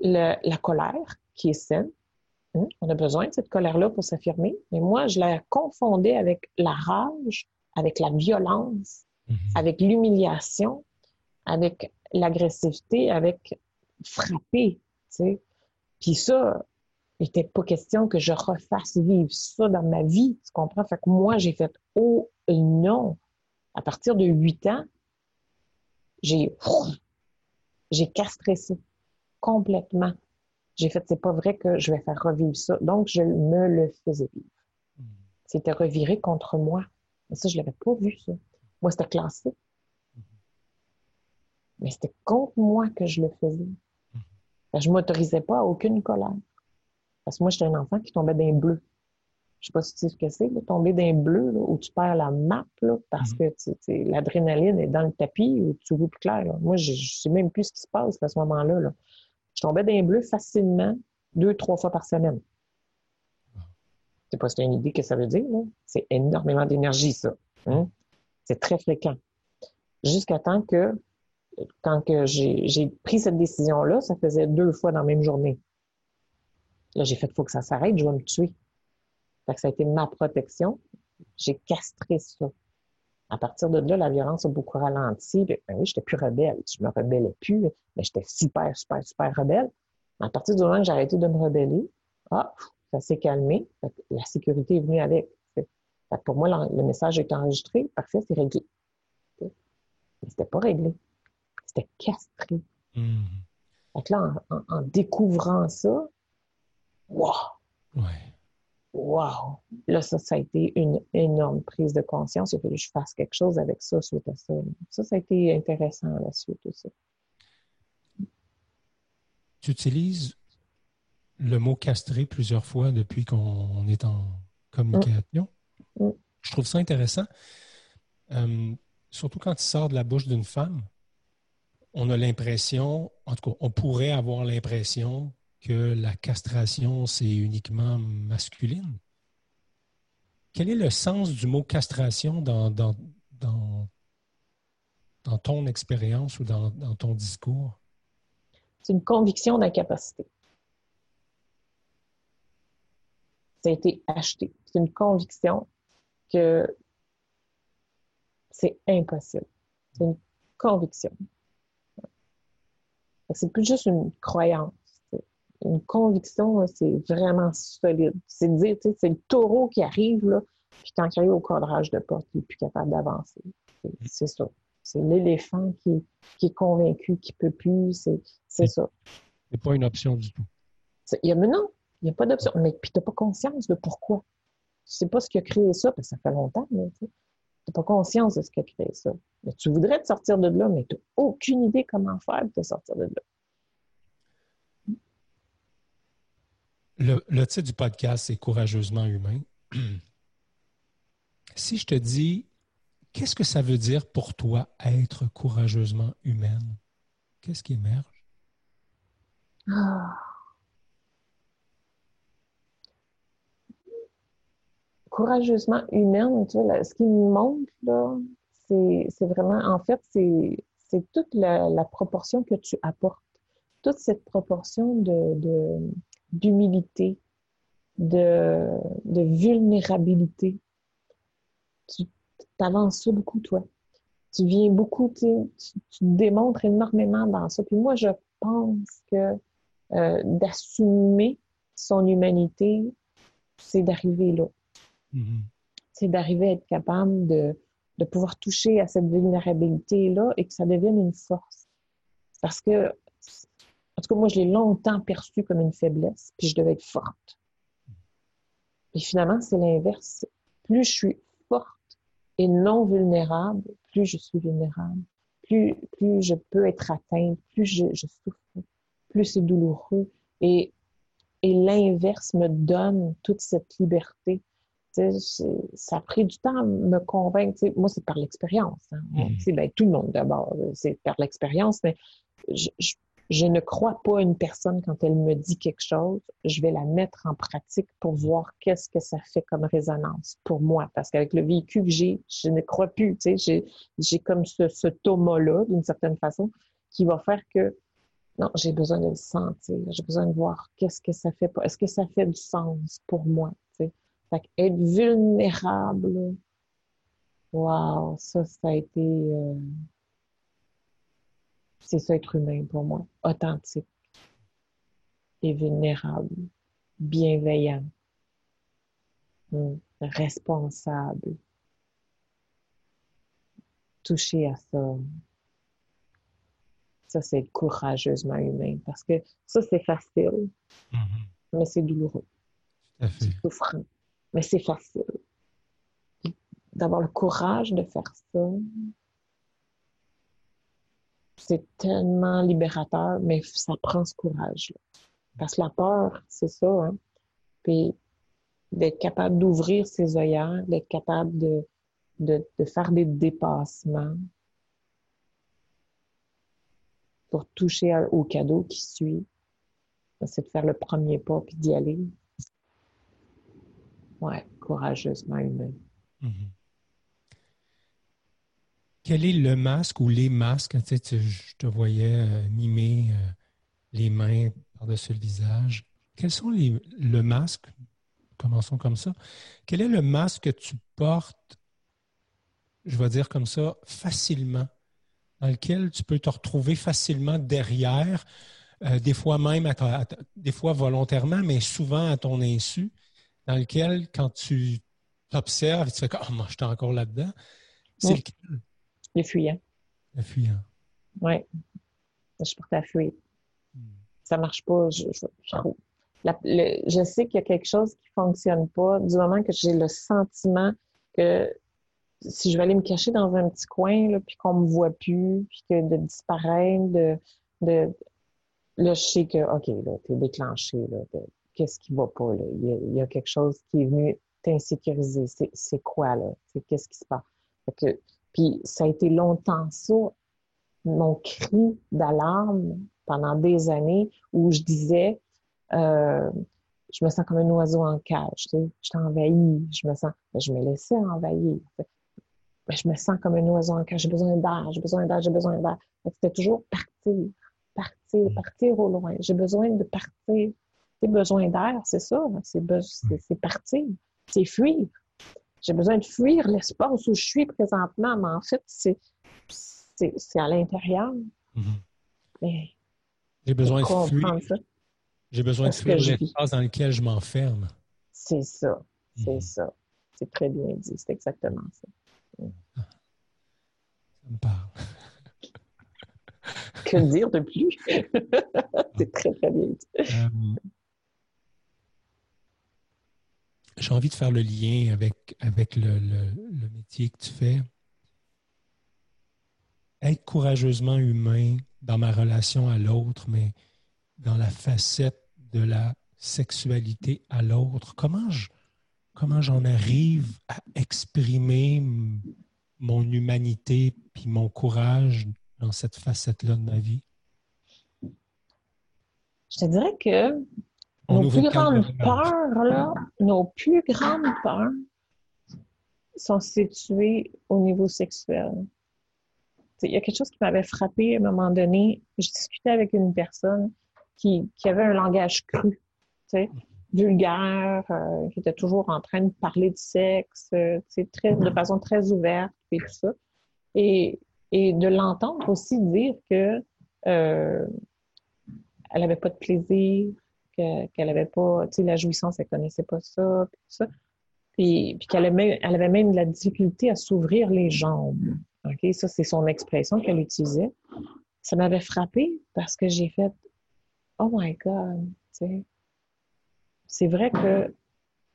la colère qui est saine. Hein, on a besoin de cette colère-là pour s'affirmer. Mais moi, je la confondais avec la rage, avec la violence, mhm. avec l'humiliation, avec l'agressivité, avec frapper. Puis ça, il n'était pas question que je refasse vivre ça dans ma vie. Tu comprends? Fait que moi, j'ai fait Oh non. À partir de huit ans, j'ai j'ai castré ça complètement. J'ai fait, c'est pas vrai que je vais faire revivre ça. Donc, je me le faisais vivre. Hmm. C'était reviré contre moi. Mais ça, je l'avais pas vu, ça. Moi, c'était classé. Hmm. Mais c'était contre moi que je le faisais. Je hmm. je m'autorisais pas à aucune colère. Parce que moi, j'étais un enfant qui tombait d'un bleu. Je sais pas si tu sais ce que c'est, tomber d'un bleu, où tu perds la map, parce que l'adrénaline est dans le tapis, ou tu vois plus clair. Moi, je, ne sais même plus ce qui se passe à ce moment-là. Là. Je tombais d'un bleu facilement deux, trois fois par semaine. C'est pas si une idée que ça veut dire, C'est énormément d'énergie, ça. Hein? C'est très fréquent. Jusqu'à temps que, quand que j'ai pris cette décision-là, ça faisait deux fois dans la même journée. Là, j'ai fait, il faut que ça s'arrête, je vais me tuer. Fait ça a été ma protection. J'ai castré ça. À partir de là, la violence a beaucoup ralenti. Ben oui, j'étais plus rebelle. Je me rebellais plus, mais j'étais super, super, super rebelle. À partir du moment où j'ai arrêté de me rebeller, ah, ça s'est calmé. La sécurité est venue avec. pour moi, le message est enregistré. Parfait, c'est réglé. Mais c'était pas réglé. C'était castré. Donc là, en, découvrant ça, wow! Ouais wow! Là, ça, ça a été une énorme prise de conscience. Il a fallu que je fasse quelque chose avec ça suite à ça. Ça, ça a été intéressant à la suite aussi. Tu utilises le mot castré plusieurs fois depuis qu'on est en communication? Mm. Mm. Je trouve ça intéressant. Euh, surtout quand il sort de la bouche d'une femme, on a l'impression, en tout cas, on pourrait avoir l'impression que la castration, c'est uniquement masculine? Quel est le sens du mot castration dans, dans, dans, ton expérience ou dans, ton discours? C'est une conviction d'incapacité. Ça a été acheté. C'est une conviction que c'est impossible. C'est une conviction. C'est plus juste une croyance une conviction, c'est vraiment solide. C'est de dire, c'est le taureau qui arrive, là, puis quand il arrive au cadrage de porte, il n'est plus capable d'avancer. C'est ça. C'est l'éléphant qui, est convaincu qu'il ne peut plus. C'est ça. C'est pas une option du tout. Il y a, mais non, il n'y a pas d'option. Mais puis tu n'as pas conscience de pourquoi. Tu sais pas ce qui a créé ça, parce que ça fait longtemps, mais tu n'as pas conscience de ce qui a créé ça. Mais tu voudrais te sortir de là, mais tu n'as aucune idée comment faire pour te sortir de là. Le, titre du podcast, c'est Courageusement humain. si je te dis, qu'est-ce que ça veut dire pour toi être courageusement humaine? Qu'est-ce qui émerge? Ah. Courageusement humaine, tu vois, ce qui me montre, là, c'est vraiment, en fait, c'est toute la, proportion que tu apportes. Toute cette proportion de d'humilité, de, de, vulnérabilité. Tu t'avances beaucoup, toi. Tu viens beaucoup, tu, tu, démontres énormément dans ça. Puis moi, je pense que euh, d'assumer son humanité, c'est d'arriver là. Mm-hmm. C'est d'arriver à être capable de, de pouvoir toucher à cette vulnérabilité-là et que ça devienne une force. Parce que en tout cas, moi, je l'ai longtemps perçu comme une faiblesse, puis je devais être forte. Et finalement, c'est l'inverse. Plus je suis forte et non vulnérable, plus je suis vulnérable. Plus, plus je peux être atteinte, plus je, souffre, plus c'est douloureux. Et, et l'inverse me donne toute cette liberté. ça a pris du temps à me convaincre. moi, c'est par l'expérience. Hein. Mmh. Ben, tout le monde d'abord, c'est par l'expérience, mais je, je ne crois pas une personne quand elle me dit quelque chose, je vais la mettre en pratique pour voir qu'est-ce que ça fait comme résonance pour moi. Parce qu'avec le véhicule que j'ai, je ne crois plus. Tu sais, j'ai comme ce, ce là d'une certaine façon, qui va faire que non, j'ai besoin de le sentir. J'ai besoin de voir qu'est-ce que ça fait. Est-ce que ça fait du sens pour moi? T'sais? Fait être vulnérable, wow, ça, ça a été. Euh, c'est ça être humain pour moi. Authentique et vulnérable, bienveillant, hmm, responsable. Toucher à ça. Ça, c'est courageusement humain parce que ça, c'est facile, mm-hmm. mais c'est douloureux. C'est souffrant, mais c'est facile. D'avoir le courage de faire ça, c'est tellement libérateur, mais ça prend ce courage-là. Parce que la peur, c'est ça. Hein? Puis d'être capable d'ouvrir ses œillères, d'être capable de, faire des dépassements pour toucher au cadeau qui suit, c'est de faire le premier pas puis d'y aller. Ouais, courageusement humain. Mm-hmm. Quel est le masque ou les masques? Tu sais, je te voyais euh, mimer euh, les mains par-dessus le visage. Quels sont les, le masque? Commençons comme ça. Quel est le masque que tu portes, je vais dire comme ça, facilement, dans lequel tu peux te retrouver facilement derrière, euh, des fois même, des fois volontairement, mais souvent à ton insu, dans lequel, quand tu t'observes, tu fais comme, oh, moi, je suis encore là-dedans. C'est lequel? Le fuyant. Le fuyant. Oui. Je porte à fuir. Hmm. Ça marche pas. Je, je, sais qu'il y a quelque chose qui fonctionne pas du moment que j'ai le sentiment que si je vais aller me cacher dans un petit coin, là, puis qu'on me voit plus, puis que de disparaître, de, de là, je sais que, OK, là, t'es déclenché, là, qu'est-ce qui va pas, là? Il y, a, quelque chose qui est venu t'insécuriser. C'est quoi, là? Qu'est-ce qui se passe? Fait que, puis ça a été longtemps ça, mon cri d'alarme pendant des années où je disais, euh, je me sens comme un oiseau en cage, tu sais, je t'envahis, je me sens, ben, je me laissais envahir. Ben, je me sens comme un oiseau en cage, j'ai besoin d'air, j'ai besoin d'air, j'ai besoin d'air. C'était toujours partir, partir, partir au loin. J'ai besoin de partir. C'est besoin d'air, c'est ça, c'est partir, c'est fuir. J'ai besoin de fuir l'espace où je suis présentement, mais en fait, c'est, c'est, à l'intérieur. Mm-hmm. J'ai besoin de fuir. J'ai besoin de fuir l'espace dans lequel je m'enferme. C'est ça. C'est mm-hmm. ça. C'est très bien dit. C'est exactement ça. Ah. Ça me parle. que dire de plus? c'est très, très bien dit. Euh, j'ai envie de faire le lien avec, avec le, métier que tu fais. Être courageusement humain dans ma relation à l'autre, mais dans la facette de la sexualité à l'autre. Comment je, comment j'en arrive à exprimer mon humanité puis mon courage dans cette facette-là de ma vie? Je te dirais que nos plus grandes peurs, là, nos plus grandes peurs sont situées au niveau sexuel. Il y a quelque chose qui m'avait frappé à un moment donné. Je discutais avec une personne qui, qui avait un langage cru, vulgaire, euh, qui était toujours en train de parler de sexe, euh, très, de façon très ouverte et tout ça. Et, et de l'entendre aussi dire que euh, elle n'avait pas de plaisir, qu'elle avait pas, tu sais, la jouissance, elle connaissait pas ça, puis ça. Puis, puis qu'elle avait, avait même de la difficulté à s'ouvrir les jambes. OK? Ça, c'est son expression qu'elle utilisait. Ça m'avait frappé parce que j'ai fait Oh my God, tu sais. C'est vrai que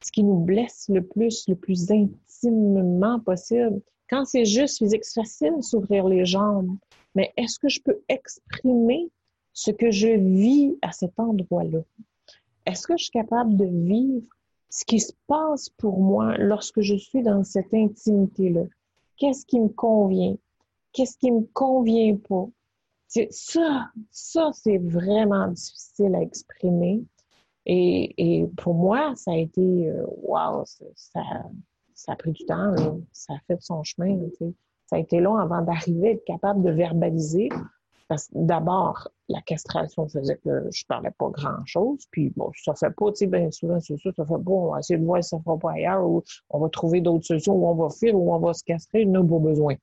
ce qui nous blesse le plus, le plus intimement possible, quand c'est juste physique, c'est facile s'ouvrir les jambes. Mais est-ce que je peux exprimer ce que je vis à cet endroit-là? Est-ce que je suis capable de vivre ce qui se passe pour moi lorsque je suis dans cette intimité-là? Qu'est-ce qui me convient? Qu'est-ce qui me convient pas? Ça, ça, c'est vraiment difficile à exprimer. Et, pour moi, ça a été, waouh, wow, ça, ça a pris du temps, ça a fait son chemin. Ça a été long avant d'arriver à être capable de verbaliser d'abord, la castration faisait que je parlais pas grand-chose. Puis bon, ça fait pas, tu sais, bien souvent, c'est ça, ça fait pas, on va essayer de voir si ça fera pas ailleurs, ou on va trouver d'autres solutions, ou on va faire, ou on va se castrer, nous, pas besoin.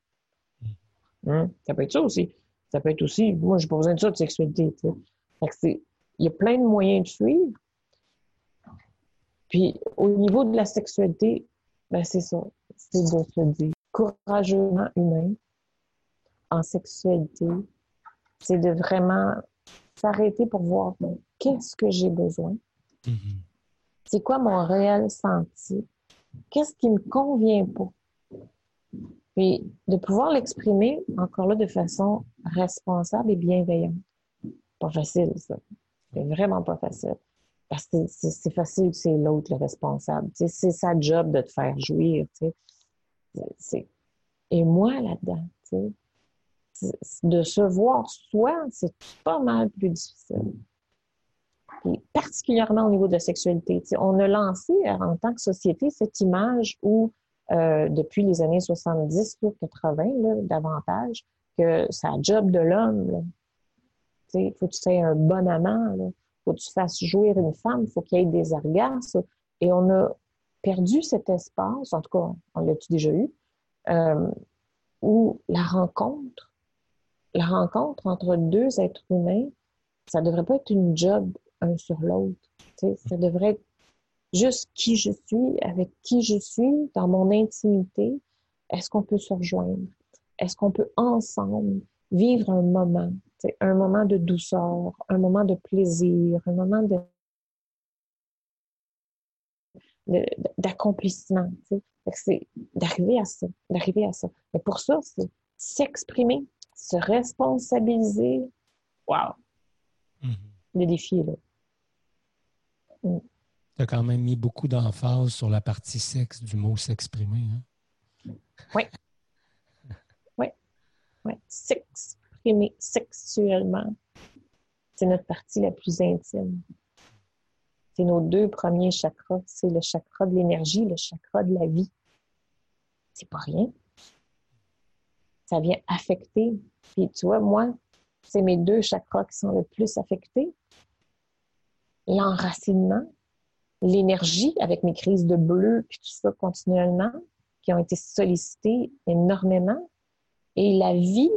Hein? Ça peut être ça aussi. Ça peut être aussi, moi, j'ai pas besoin de ça de sexualité, tu sais. il y a plein de moyens de suivre. Puis, au niveau de la sexualité, ben, c'est ça. C'est de se dire courageusement humain en sexualité, c'est de vraiment s'arrêter pour voir qu'est-ce que j'ai besoin, mm-hmm. c'est quoi mon réel senti, qu'est-ce qui me convient pas? Puis de pouvoir l'exprimer encore là de façon responsable et bienveillante. Pas facile, ça. C'est vraiment pas facile. Parce que c'est facile, c'est l'autre le responsable. c'est sa job de te faire jouir. Et moi, là-dedans, de se voir soi, c'est pas mal plus difficile. particulièrement au niveau de la sexualité. on a lancé en tant que société cette image où, euh, depuis les années 70 ou 80, davantage, que c'est la job de l'homme. Il faut que tu sois un bon amant, il faut que tu fasses jouir une femme, il faut qu'il y ait des orgasmes. Et on a perdu cet espace, en tout cas, on l'a-tu déjà eu, euh, où la rencontre la rencontre entre deux êtres humains, ça devrait pas être une job un sur l'autre. Ça devrait être juste qui je suis, avec qui je suis, dans mon intimité. Est-ce qu'on peut se rejoindre? Est-ce qu'on peut ensemble vivre un moment, un moment de douceur, un moment de plaisir, un moment de d'accomplissement. C'est d'arriver à ça, d'arriver à ça. Mais pour ça, c'est s'exprimer, se responsabiliser. Wow! Mm-hmm. Le défi est là. Mm. Tu as quand même mis beaucoup d'emphase sur la partie sexe du mot s'exprimer. Hein? Oui. Oui. Oui. S'exprimer sexuellement. C'est notre partie la plus intime. C'est nos deux premiers chakras. C'est le chakra de l'énergie, le chakra de la vie. C'est pas rien ça vient affecter. Puis tu vois, moi, c'est mes deux chakras qui sont le plus affectés. L'enracinement, l'énergie avec mes crises de bleu, puis tout ça continuellement, qui ont été sollicitées énormément. Et la vie,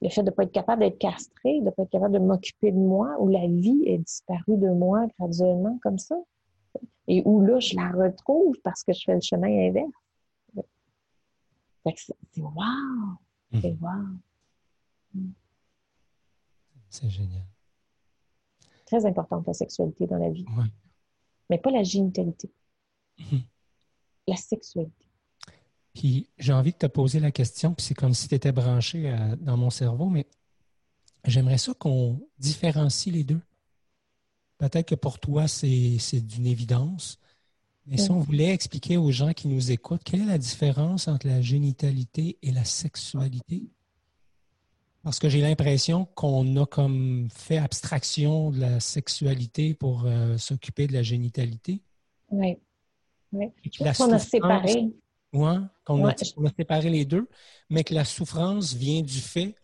le fait de ne pas être capable d'être castré, de ne pas être capable de m'occuper de moi, où la vie est disparue de moi graduellement comme ça. Et où là, je la retrouve parce que je fais le chemin inverse. C'est wow! Mhm. C'est génial. Très importante la sexualité dans la vie. Mais pas la génitalité. Mhm. La sexualité. Puis j'ai envie de te poser la question, puis c'est comme si tu étais branché dans mon cerveau, mais j'aimerais ça qu'on différencie les deux. Peut-être que pour toi, c'est d'une évidence, mais si on voulait expliquer aux gens qui nous écoutent, quelle est la différence entre la génitalité et la sexualité? Parce que j'ai l'impression qu'on a comme fait abstraction de la sexualité pour euh, s'occuper de la génitalité. Oui. oui. qu'on a séparé. Oui, qu'on a, a, séparé les deux, mais que la souffrance vient du fait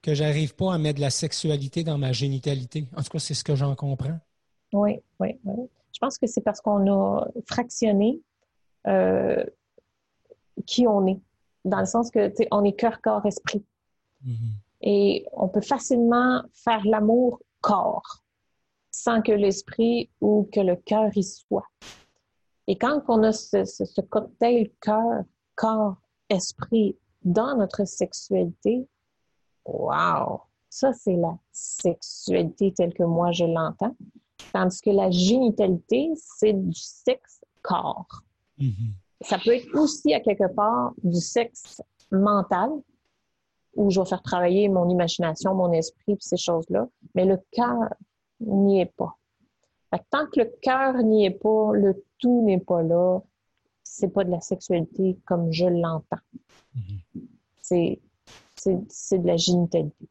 que j'arrive pas à mettre de la sexualité dans ma génitalité. En tout cas, c'est ce que j'en comprends. Oui, oui, oui. Je pense que c'est parce qu'on a fractionné euh, qui on est, dans le sens que on est cœur, corps, esprit. Mm-hmm. Et on peut facilement faire l'amour corps sans que l'esprit ou que le cœur y soit. Et quand on a ce, ce cocktail cœur, corps, esprit dans notre sexualité, wow! Ça, c'est la sexualité telle que moi je l'entends. Tandis que la génitalité, c'est du sexe corps. Mm-hmm. Ça peut être aussi à quelque part du sexe mental, où je vais faire travailler mon imagination, mon esprit, puis ces choses-là. Mais le cœur n'y est pas. tant que le cœur n'y est pas, le tout n'est pas là, c'est pas de la sexualité comme je l'entends. Mm-hmm. C'est, c'est de la génitalité.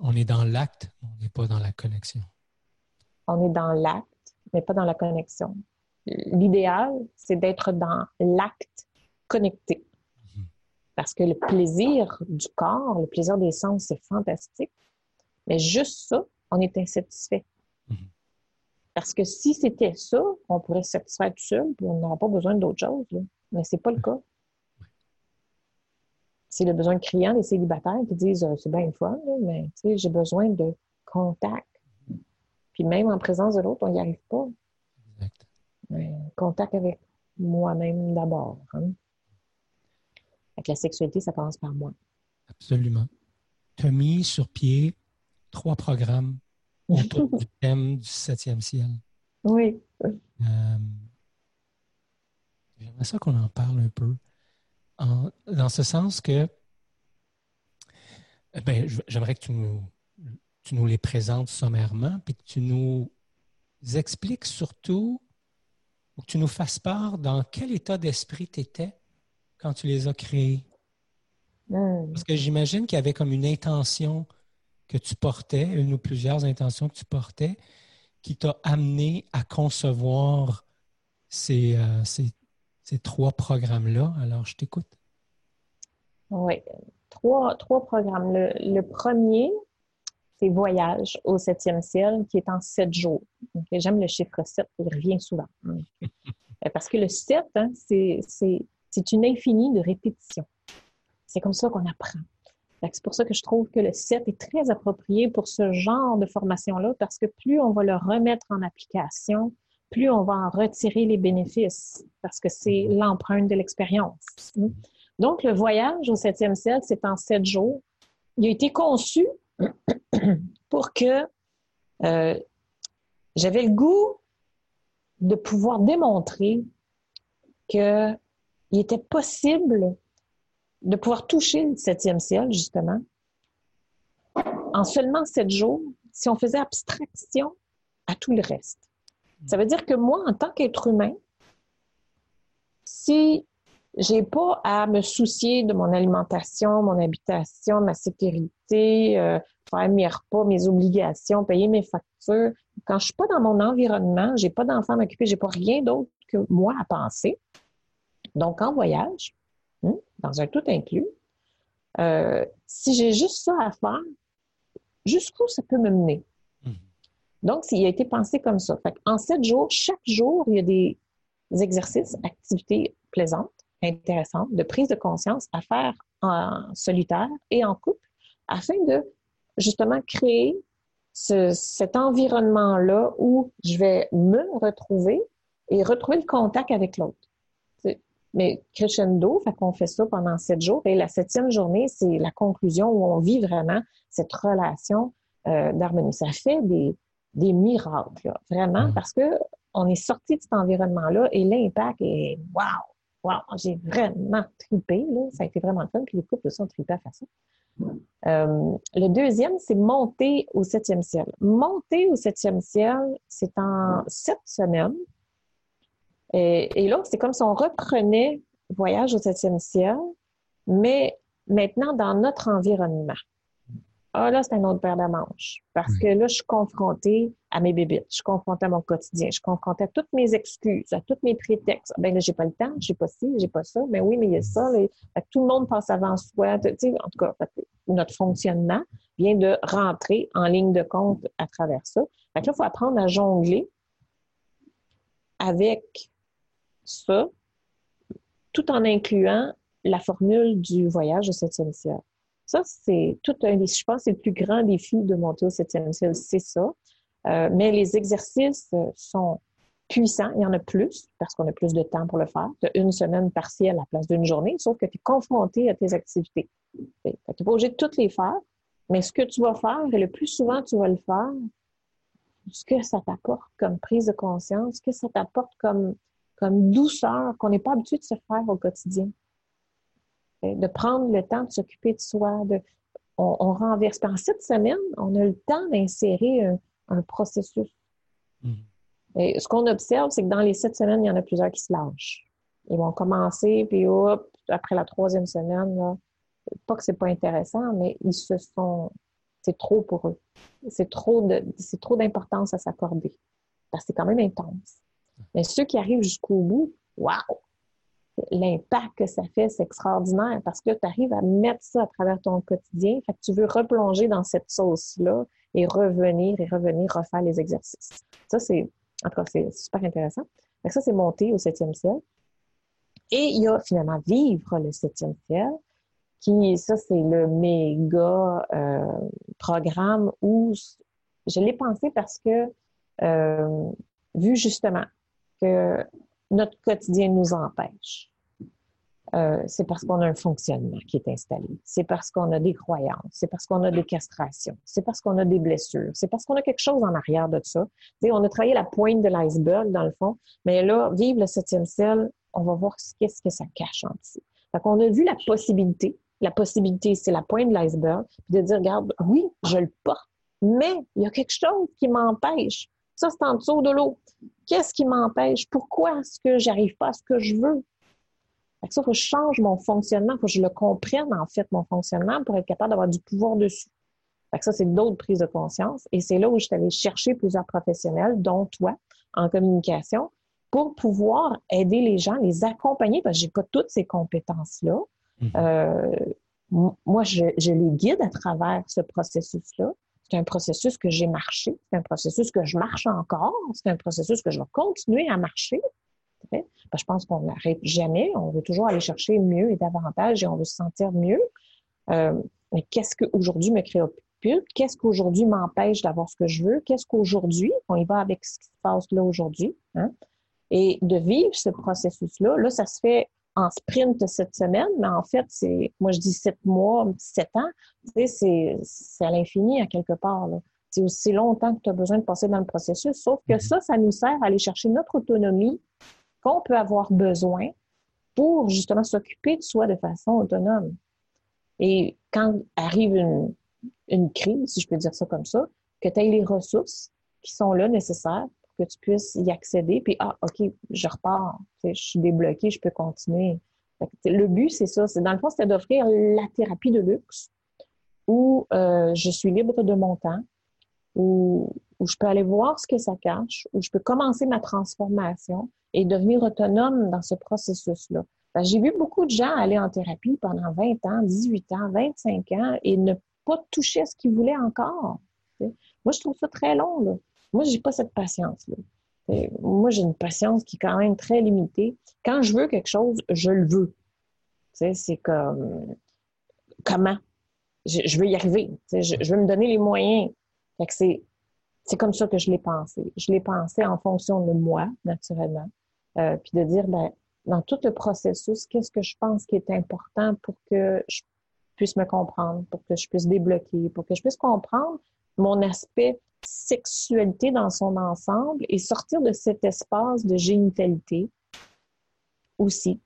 On est dans l'acte, on n'est pas dans la connexion on est dans l'acte, mais pas dans la connexion. L'idéal, c'est d'être dans l'acte connecté. Parce que le plaisir du corps, le plaisir des sens, c'est fantastique. Mais juste ça, on est insatisfait. Mhm. Parce que si c'était ça, on pourrait se satisfaire tout seul, puis on n'aurait pas besoin d'autre chose. Mais c'est pas le cas. C'est le besoin criant des célibataires qui disent euh, c'est bien une fois, mais j'ai besoin de contact. Puis même en présence de l'autre, on n'y arrive pas. Exact. contact avec moi-même d'abord. Hein. Avec la sexualité, ça commence par moi. Absolument. Tu as mis sur pied trois programmes autour du thème du septième ciel. Oui. Euh, J'aimerais ça qu'on en parle un peu. dans ce sens que ben, j'aimerais que tu nous, tu nous les présentes sommairement, puis que tu nous expliques surtout, ou que tu nous fasses part dans quel état d'esprit tu étais quand tu les as créés. Hmm. Parce que j'imagine qu'il y avait comme une intention que tu portais, une ou plusieurs intentions que tu portais, qui t'a amené à concevoir ces, euh, ces, ces trois programmes-là. Alors, je t'écoute. Oui, trois, trois programmes. Le, premier, c'est Voyage au septième ciel, qui est en sept jours. J'aime le chiffre 7, il revient souvent. Parce que le 7, hein, c'est une infinie de répétition. C'est comme ça qu'on apprend. C'est pour ça que je trouve que le 7 est très approprié pour ce genre de formation-là, parce que plus on va le remettre en application, plus on va en retirer les bénéfices, parce que c'est mhm. l'empreinte de l'expérience. Donc, le voyage au septième ciel, c'est en sept jours. Il a été conçu pour que euh, j'avais le goût de pouvoir démontrer qu'il était possible de pouvoir toucher le septième ciel, justement, en seulement sept jours, si on faisait abstraction à tout le reste. Ça veut dire que moi, en tant qu'être humain, si j'ai pas à me soucier de mon alimentation, mon habitation, ma sécurité, euh, faire mes repas, mes obligations, payer mes factures. Quand je suis pas dans mon environnement, j'ai pas d'enfants à m'occuper, j'ai pas rien d'autre que moi à penser. Donc, en voyage, hein, dans un tout inclus, euh, si j'ai juste ça à faire, jusqu'où ça peut me mener? Mm-hmm. Donc, il a été pensé comme ça. en sept jours, chaque jour, il y a des exercices, activités plaisantes intéressante de prise de conscience à faire en solitaire et en couple afin de justement créer cet environnement-là où je vais me retrouver et retrouver le contact avec l'autre. Mais crescendo, fait qu'on fait ça pendant sept jours et la septième journée, c'est la conclusion où on vit vraiment cette relation euh, d'harmonie. Ça fait des, des miracles, vraiment, mmh. parce que on est sorti de cet environnement-là et l'impact est wow! Wow, j'ai vraiment tripé, là. Ça a été vraiment fun. Puis les couples aussi ont trippé à faire ça. Euh, le deuxième, c'est monter au septième ciel. Monter au septième ciel, c'est en sept semaines. Et, et là, c'est comme si on reprenait Voyage au septième ciel, mais maintenant dans notre environnement. Ah là, c'est un autre paire de manches. Parce que là, je suis confrontée à mes bébites, je suis confrontée à mon quotidien, je suis confrontée à toutes mes excuses, à tous mes prétextes. Ben là, j'ai pas le temps, j'ai pas ci, j'ai pas ça. Mais oui, mais il y a ça. tout le monde passe avant soi. Tu sais, en tout cas, notre fonctionnement vient de rentrer en ligne de compte à travers ça. Fait là, il faut apprendre à jongler avec ça, tout en incluant la formule du voyage au septième ciel. Ça, c'est tout un des, je pense, c'est le plus grand défi de monter au septième ciel, c'est ça. Euh, mais les exercices euh, sont puissants. Il y en a plus parce qu'on a plus de temps pour le faire. Tu as une semaine partielle à la place d'une journée, sauf que tu es confronté à tes activités. Tu n'es pas obligé de toutes les faire, mais ce que tu vas faire, et le plus souvent tu vas le faire, ce que ça t'apporte comme prise de conscience, ce que ça t'apporte comme douceur qu'on n'est pas habitué de se faire au quotidien de prendre le temps de s'occuper de soi. De, on, renverse. En cette semaine, on a le temps d'insérer un, processus. Mm-hmm. Et ce qu'on observe, c'est que dans les sept semaines, il y en a plusieurs qui se lâchent. Ils vont commencer, puis hop, après la troisième semaine, là, pas que c'est pas intéressant, mais ils se sont. C'est trop pour eux. C'est trop de, c'est trop d'importance à s'accorder. Parce que c'est quand même intense. Mais ceux qui arrivent jusqu'au bout, waouh! L'impact que ça fait, c'est extraordinaire parce que tu arrives à mettre ça à travers ton quotidien. Fait que tu veux replonger dans cette sauce-là et revenir et revenir refaire les exercices. Ça, c'est, encore c'est super intéressant. Fait ça, c'est monter au septième ciel. Et il y a finalement vivre le septième ciel, qui, ça, c'est le méga euh, programme où je l'ai pensé parce que, euh, vu justement que notre quotidien nous empêche. Euh, c'est parce qu'on a un fonctionnement qui est installé. C'est parce qu'on a des croyances. C'est parce qu'on a des castrations. C'est parce qu'on a des blessures. C'est parce qu'on a quelque chose en arrière de ça. on a travaillé la pointe de l'iceberg, dans le fond. Mais là, vivre le septième ciel, on va voir qu'est-ce que ça cache en dessous. Fait qu'on a vu la possibilité. La possibilité, c'est la pointe de l'iceberg. De dire, regarde, oui, je le porte. Mais il y a quelque chose qui m'empêche. Ça, c'est en dessous de l'eau. Qu'est-ce qui m'empêche? Pourquoi est-ce que j'arrive pas à ce que je veux? ça, il faut que je change mon fonctionnement, il faut que je le comprenne, en fait, mon fonctionnement, pour être capable d'avoir du pouvoir dessus. ça, c'est d'autres prises de conscience. Et c'est là où je suis allée chercher plusieurs professionnels, dont toi, en communication, pour pouvoir aider les gens, les accompagner, parce que j'ai pas toutes ces compétences-là. Mm-hmm. Euh, moi, je, je, les guide à travers ce processus-là. C'est un processus que j'ai marché, c'est un processus que je marche encore, c'est un processus que je vais continuer à marcher. je pense qu'on n'arrête jamais, on veut toujours aller chercher mieux et davantage et on veut se sentir mieux. Euh, mais qu'est-ce qu'aujourd'hui me préoccupe? Qu'est-ce qu'aujourd'hui m'empêche d'avoir ce que je veux? Qu'est-ce qu'aujourd'hui, on y va avec ce qui se passe là aujourd'hui, hein? et de vivre ce processus-là, là, ça se fait en sprint cette semaine, mais en fait, c'est, moi je dis sept mois, sept ans, tu sais, c'est à l'infini à quelque part. C'est aussi longtemps que tu as besoin de passer dans le processus, sauf que mhm. ça, ça nous sert à aller chercher notre autonomie qu'on peut avoir besoin pour justement s'occuper de soi de façon autonome. Et quand arrive une, une crise, si je peux dire ça comme ça, que tu aies les ressources qui sont là nécessaires que tu puisses y accéder, puis ah, OK, je repars, je suis débloqué, je peux continuer. Le but, c'est ça. Dans le fond, c'est d'offrir la thérapie de luxe où euh, je suis libre de mon temps, où, où je peux aller voir ce que ça cache, où je peux commencer ma transformation et devenir autonome dans ce processus-là. J'ai vu beaucoup de gens aller en thérapie pendant 20 ans, 18 ans, 25 ans et ne pas toucher à ce qu'ils voulaient encore. Moi, je trouve ça très long. Là. Moi, j'ai pas cette patience-là. Moi, j'ai une patience qui est quand même très limitée. Quand je veux quelque chose, je le veux. C'est comme comment? Je, veux y arriver. Je, veux me donner les moyens. c'est comme ça que je l'ai pensé. Je l'ai pensé en fonction de moi, naturellement. Euh, puis de dire, ben, dans tout le processus, qu'est-ce que je pense qui est important pour que je puisse me comprendre, pour que je puisse débloquer, pour que je puisse comprendre mon aspect sexualité dans son ensemble et sortir de cet espace de génitalité aussi.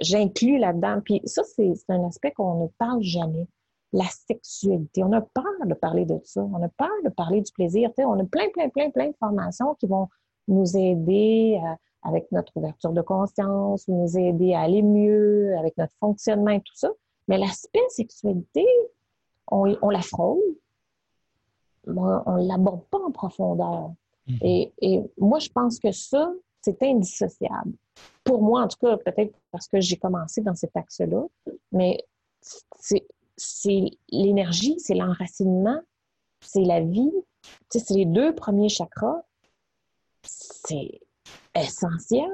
J'inclus là-dedans. Puis ça, c'est un aspect qu'on ne parle jamais. La sexualité. On a peur de parler de ça. On a peur de parler du plaisir. on a plein, plein, plein, plein de formations qui vont nous aider euh, avec notre ouverture de conscience, nous aider à aller mieux avec notre fonctionnement et tout ça. Mais l'aspect sexualité, on, on la frôle, on ne l'aborde pas en profondeur. Mhm. Et, moi, je pense que ça, c'est indissociable. Pour moi, en tout cas, peut-être parce que j'ai commencé dans cet axe-là, mais c'est l'énergie, c'est l'enracinement, c'est la vie. c'est les deux premiers chakras. C'est essentiel,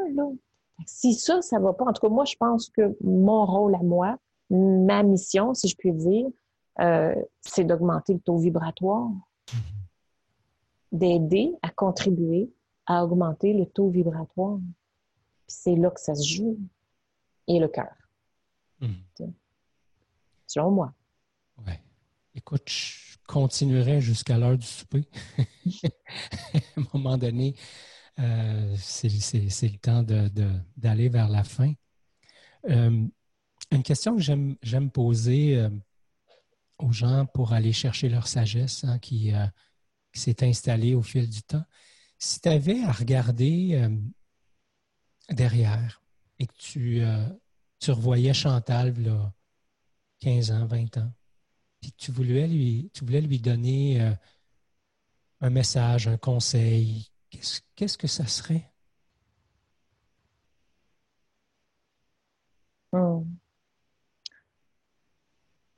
Si ça, ça va pas, en tout cas, moi, je pense que mon rôle à moi, ma mission, si je puis dire, euh, c'est d'augmenter le taux vibratoire d'aider à contribuer à augmenter le taux vibratoire. C'est là que ça se joue. Et le cœur. Hmm. Selon moi. Oui. Écoute, je continuerai jusqu'à l'heure du souper. à un moment donné, euh, c'est le temps d'aller vers la fin. Euh, une question que j'aime poser euh, aux gens pour aller chercher leur sagesse, hein, qui, qui s'est installé au fil du temps. Si tu avais à regarder euh, derrière et que tu, euh, tu revoyais Chantal, là, 15 ans, 20 ans, puis que tu voulais lui, tu voulais lui donner euh, un message, un conseil, qu'est-ce, qu'est-ce que ça serait?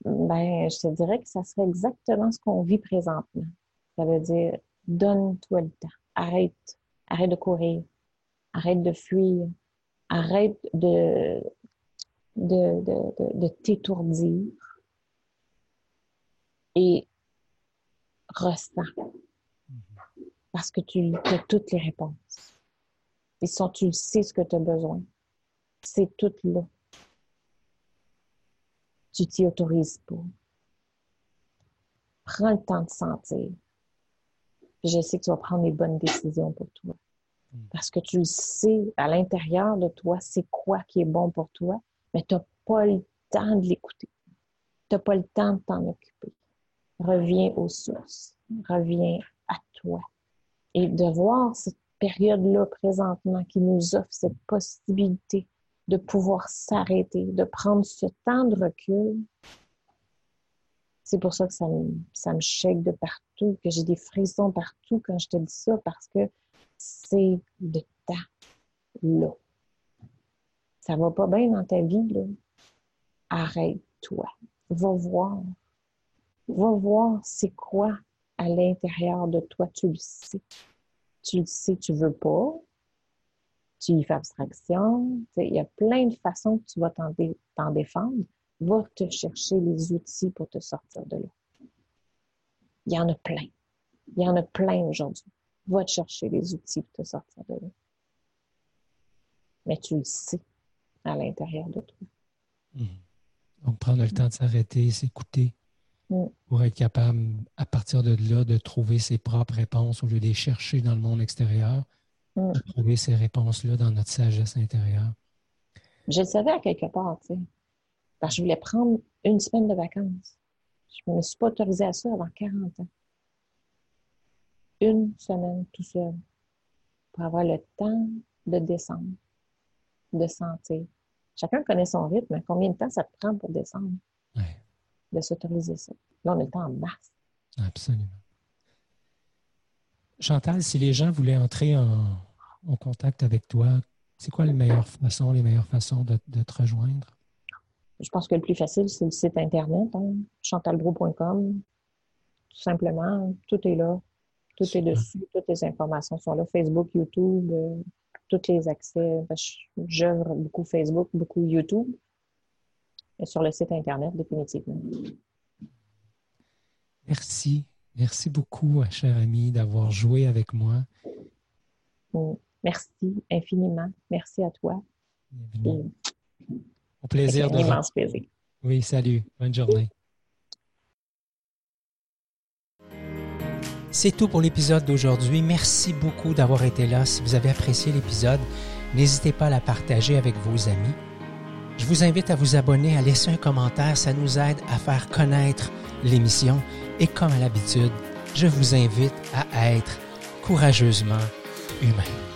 Ben, je te dirais que ça serait exactement ce qu'on vit présentement. Ça veut dire, donne-toi le temps. Arrête. Arrête de courir. Arrête de fuir. Arrête de, de, de, de, t'étourdir. Et ressens. Parce que tu as toutes les réponses. Et sont, tu sais ce que tu as besoin. C'est tout là. Tu t'y autorises pas. Prends le temps de sentir. je sais que tu vas prendre les bonnes décisions pour toi. Parce que tu le sais à l'intérieur de toi, c'est quoi qui est bon pour toi, mais tu n'as pas le temps de l'écouter. Tu n'as pas le temps de t'en occuper. Reviens aux sources. Reviens à toi. Et de voir cette période-là présentement qui nous offre cette possibilité de pouvoir s'arrêter, de prendre ce temps de recul. C'est pour ça que ça me, ça me shake de partout, que j'ai des frissons partout quand je te dis ça, parce que c'est de temps là. Ça va pas bien dans ta vie, là. Arrête-toi. Va voir. Va voir c'est quoi à l'intérieur de toi. Tu le sais. Tu le sais, tu veux pas. Tu y fais abstraction. Il y a plein de façons que tu vas t'en défendre. Va te chercher les outils pour te sortir de là. Il y en a plein. Il y en a plein aujourd'hui va te chercher les outils pour te sortir de là. Mais tu le sais à l'intérieur de toi. Mhm. Donc, prendre le temps de s'arrêter, s'écouter mm. pour être capable, à partir de là, de trouver ses propres réponses au lieu de les chercher dans le monde extérieur, mm. trouver ces réponses-là dans notre sagesse intérieure. Je le savais à quelque part, tu sais. Parce que je voulais prendre une semaine de vacances. Je ne me suis pas autorisée à ça avant 40 ans une semaine tout seul pour avoir le temps de descendre, de sentir. Chacun connaît son rythme. Combien de temps ça te prend pour descendre? De s'autoriser ça. Là, on a le temps en masse. Absolument. Chantal, si les gens voulaient entrer en, contact avec toi, c'est quoi les meilleures façons, les meilleures façons de, te rejoindre? Je pense que le plus facile, c'est le site Internet, hein, chantalbro.com. Tout simplement, tout est là. Tout est dessus, toutes les informations sont là. Facebook, YouTube, euh, tous les accès. J'œuvre beaucoup Facebook, beaucoup YouTube. Et sur le site Internet, définitivement. Merci. Merci beaucoup, cher ami, d'avoir joué avec moi. Merci infiniment. Merci à toi. Au plaisir de. Immense plaisir. Oui, salut. Bonne journée. C'est tout pour l'épisode d'aujourd'hui. Merci beaucoup d'avoir été là. Si vous avez apprécié l'épisode, n'hésitez pas à la partager avec vos amis. Je vous invite à vous abonner, à laisser un commentaire. Ça nous aide à faire connaître l'émission. Et comme à l'habitude, je vous invite à être courageusement humain.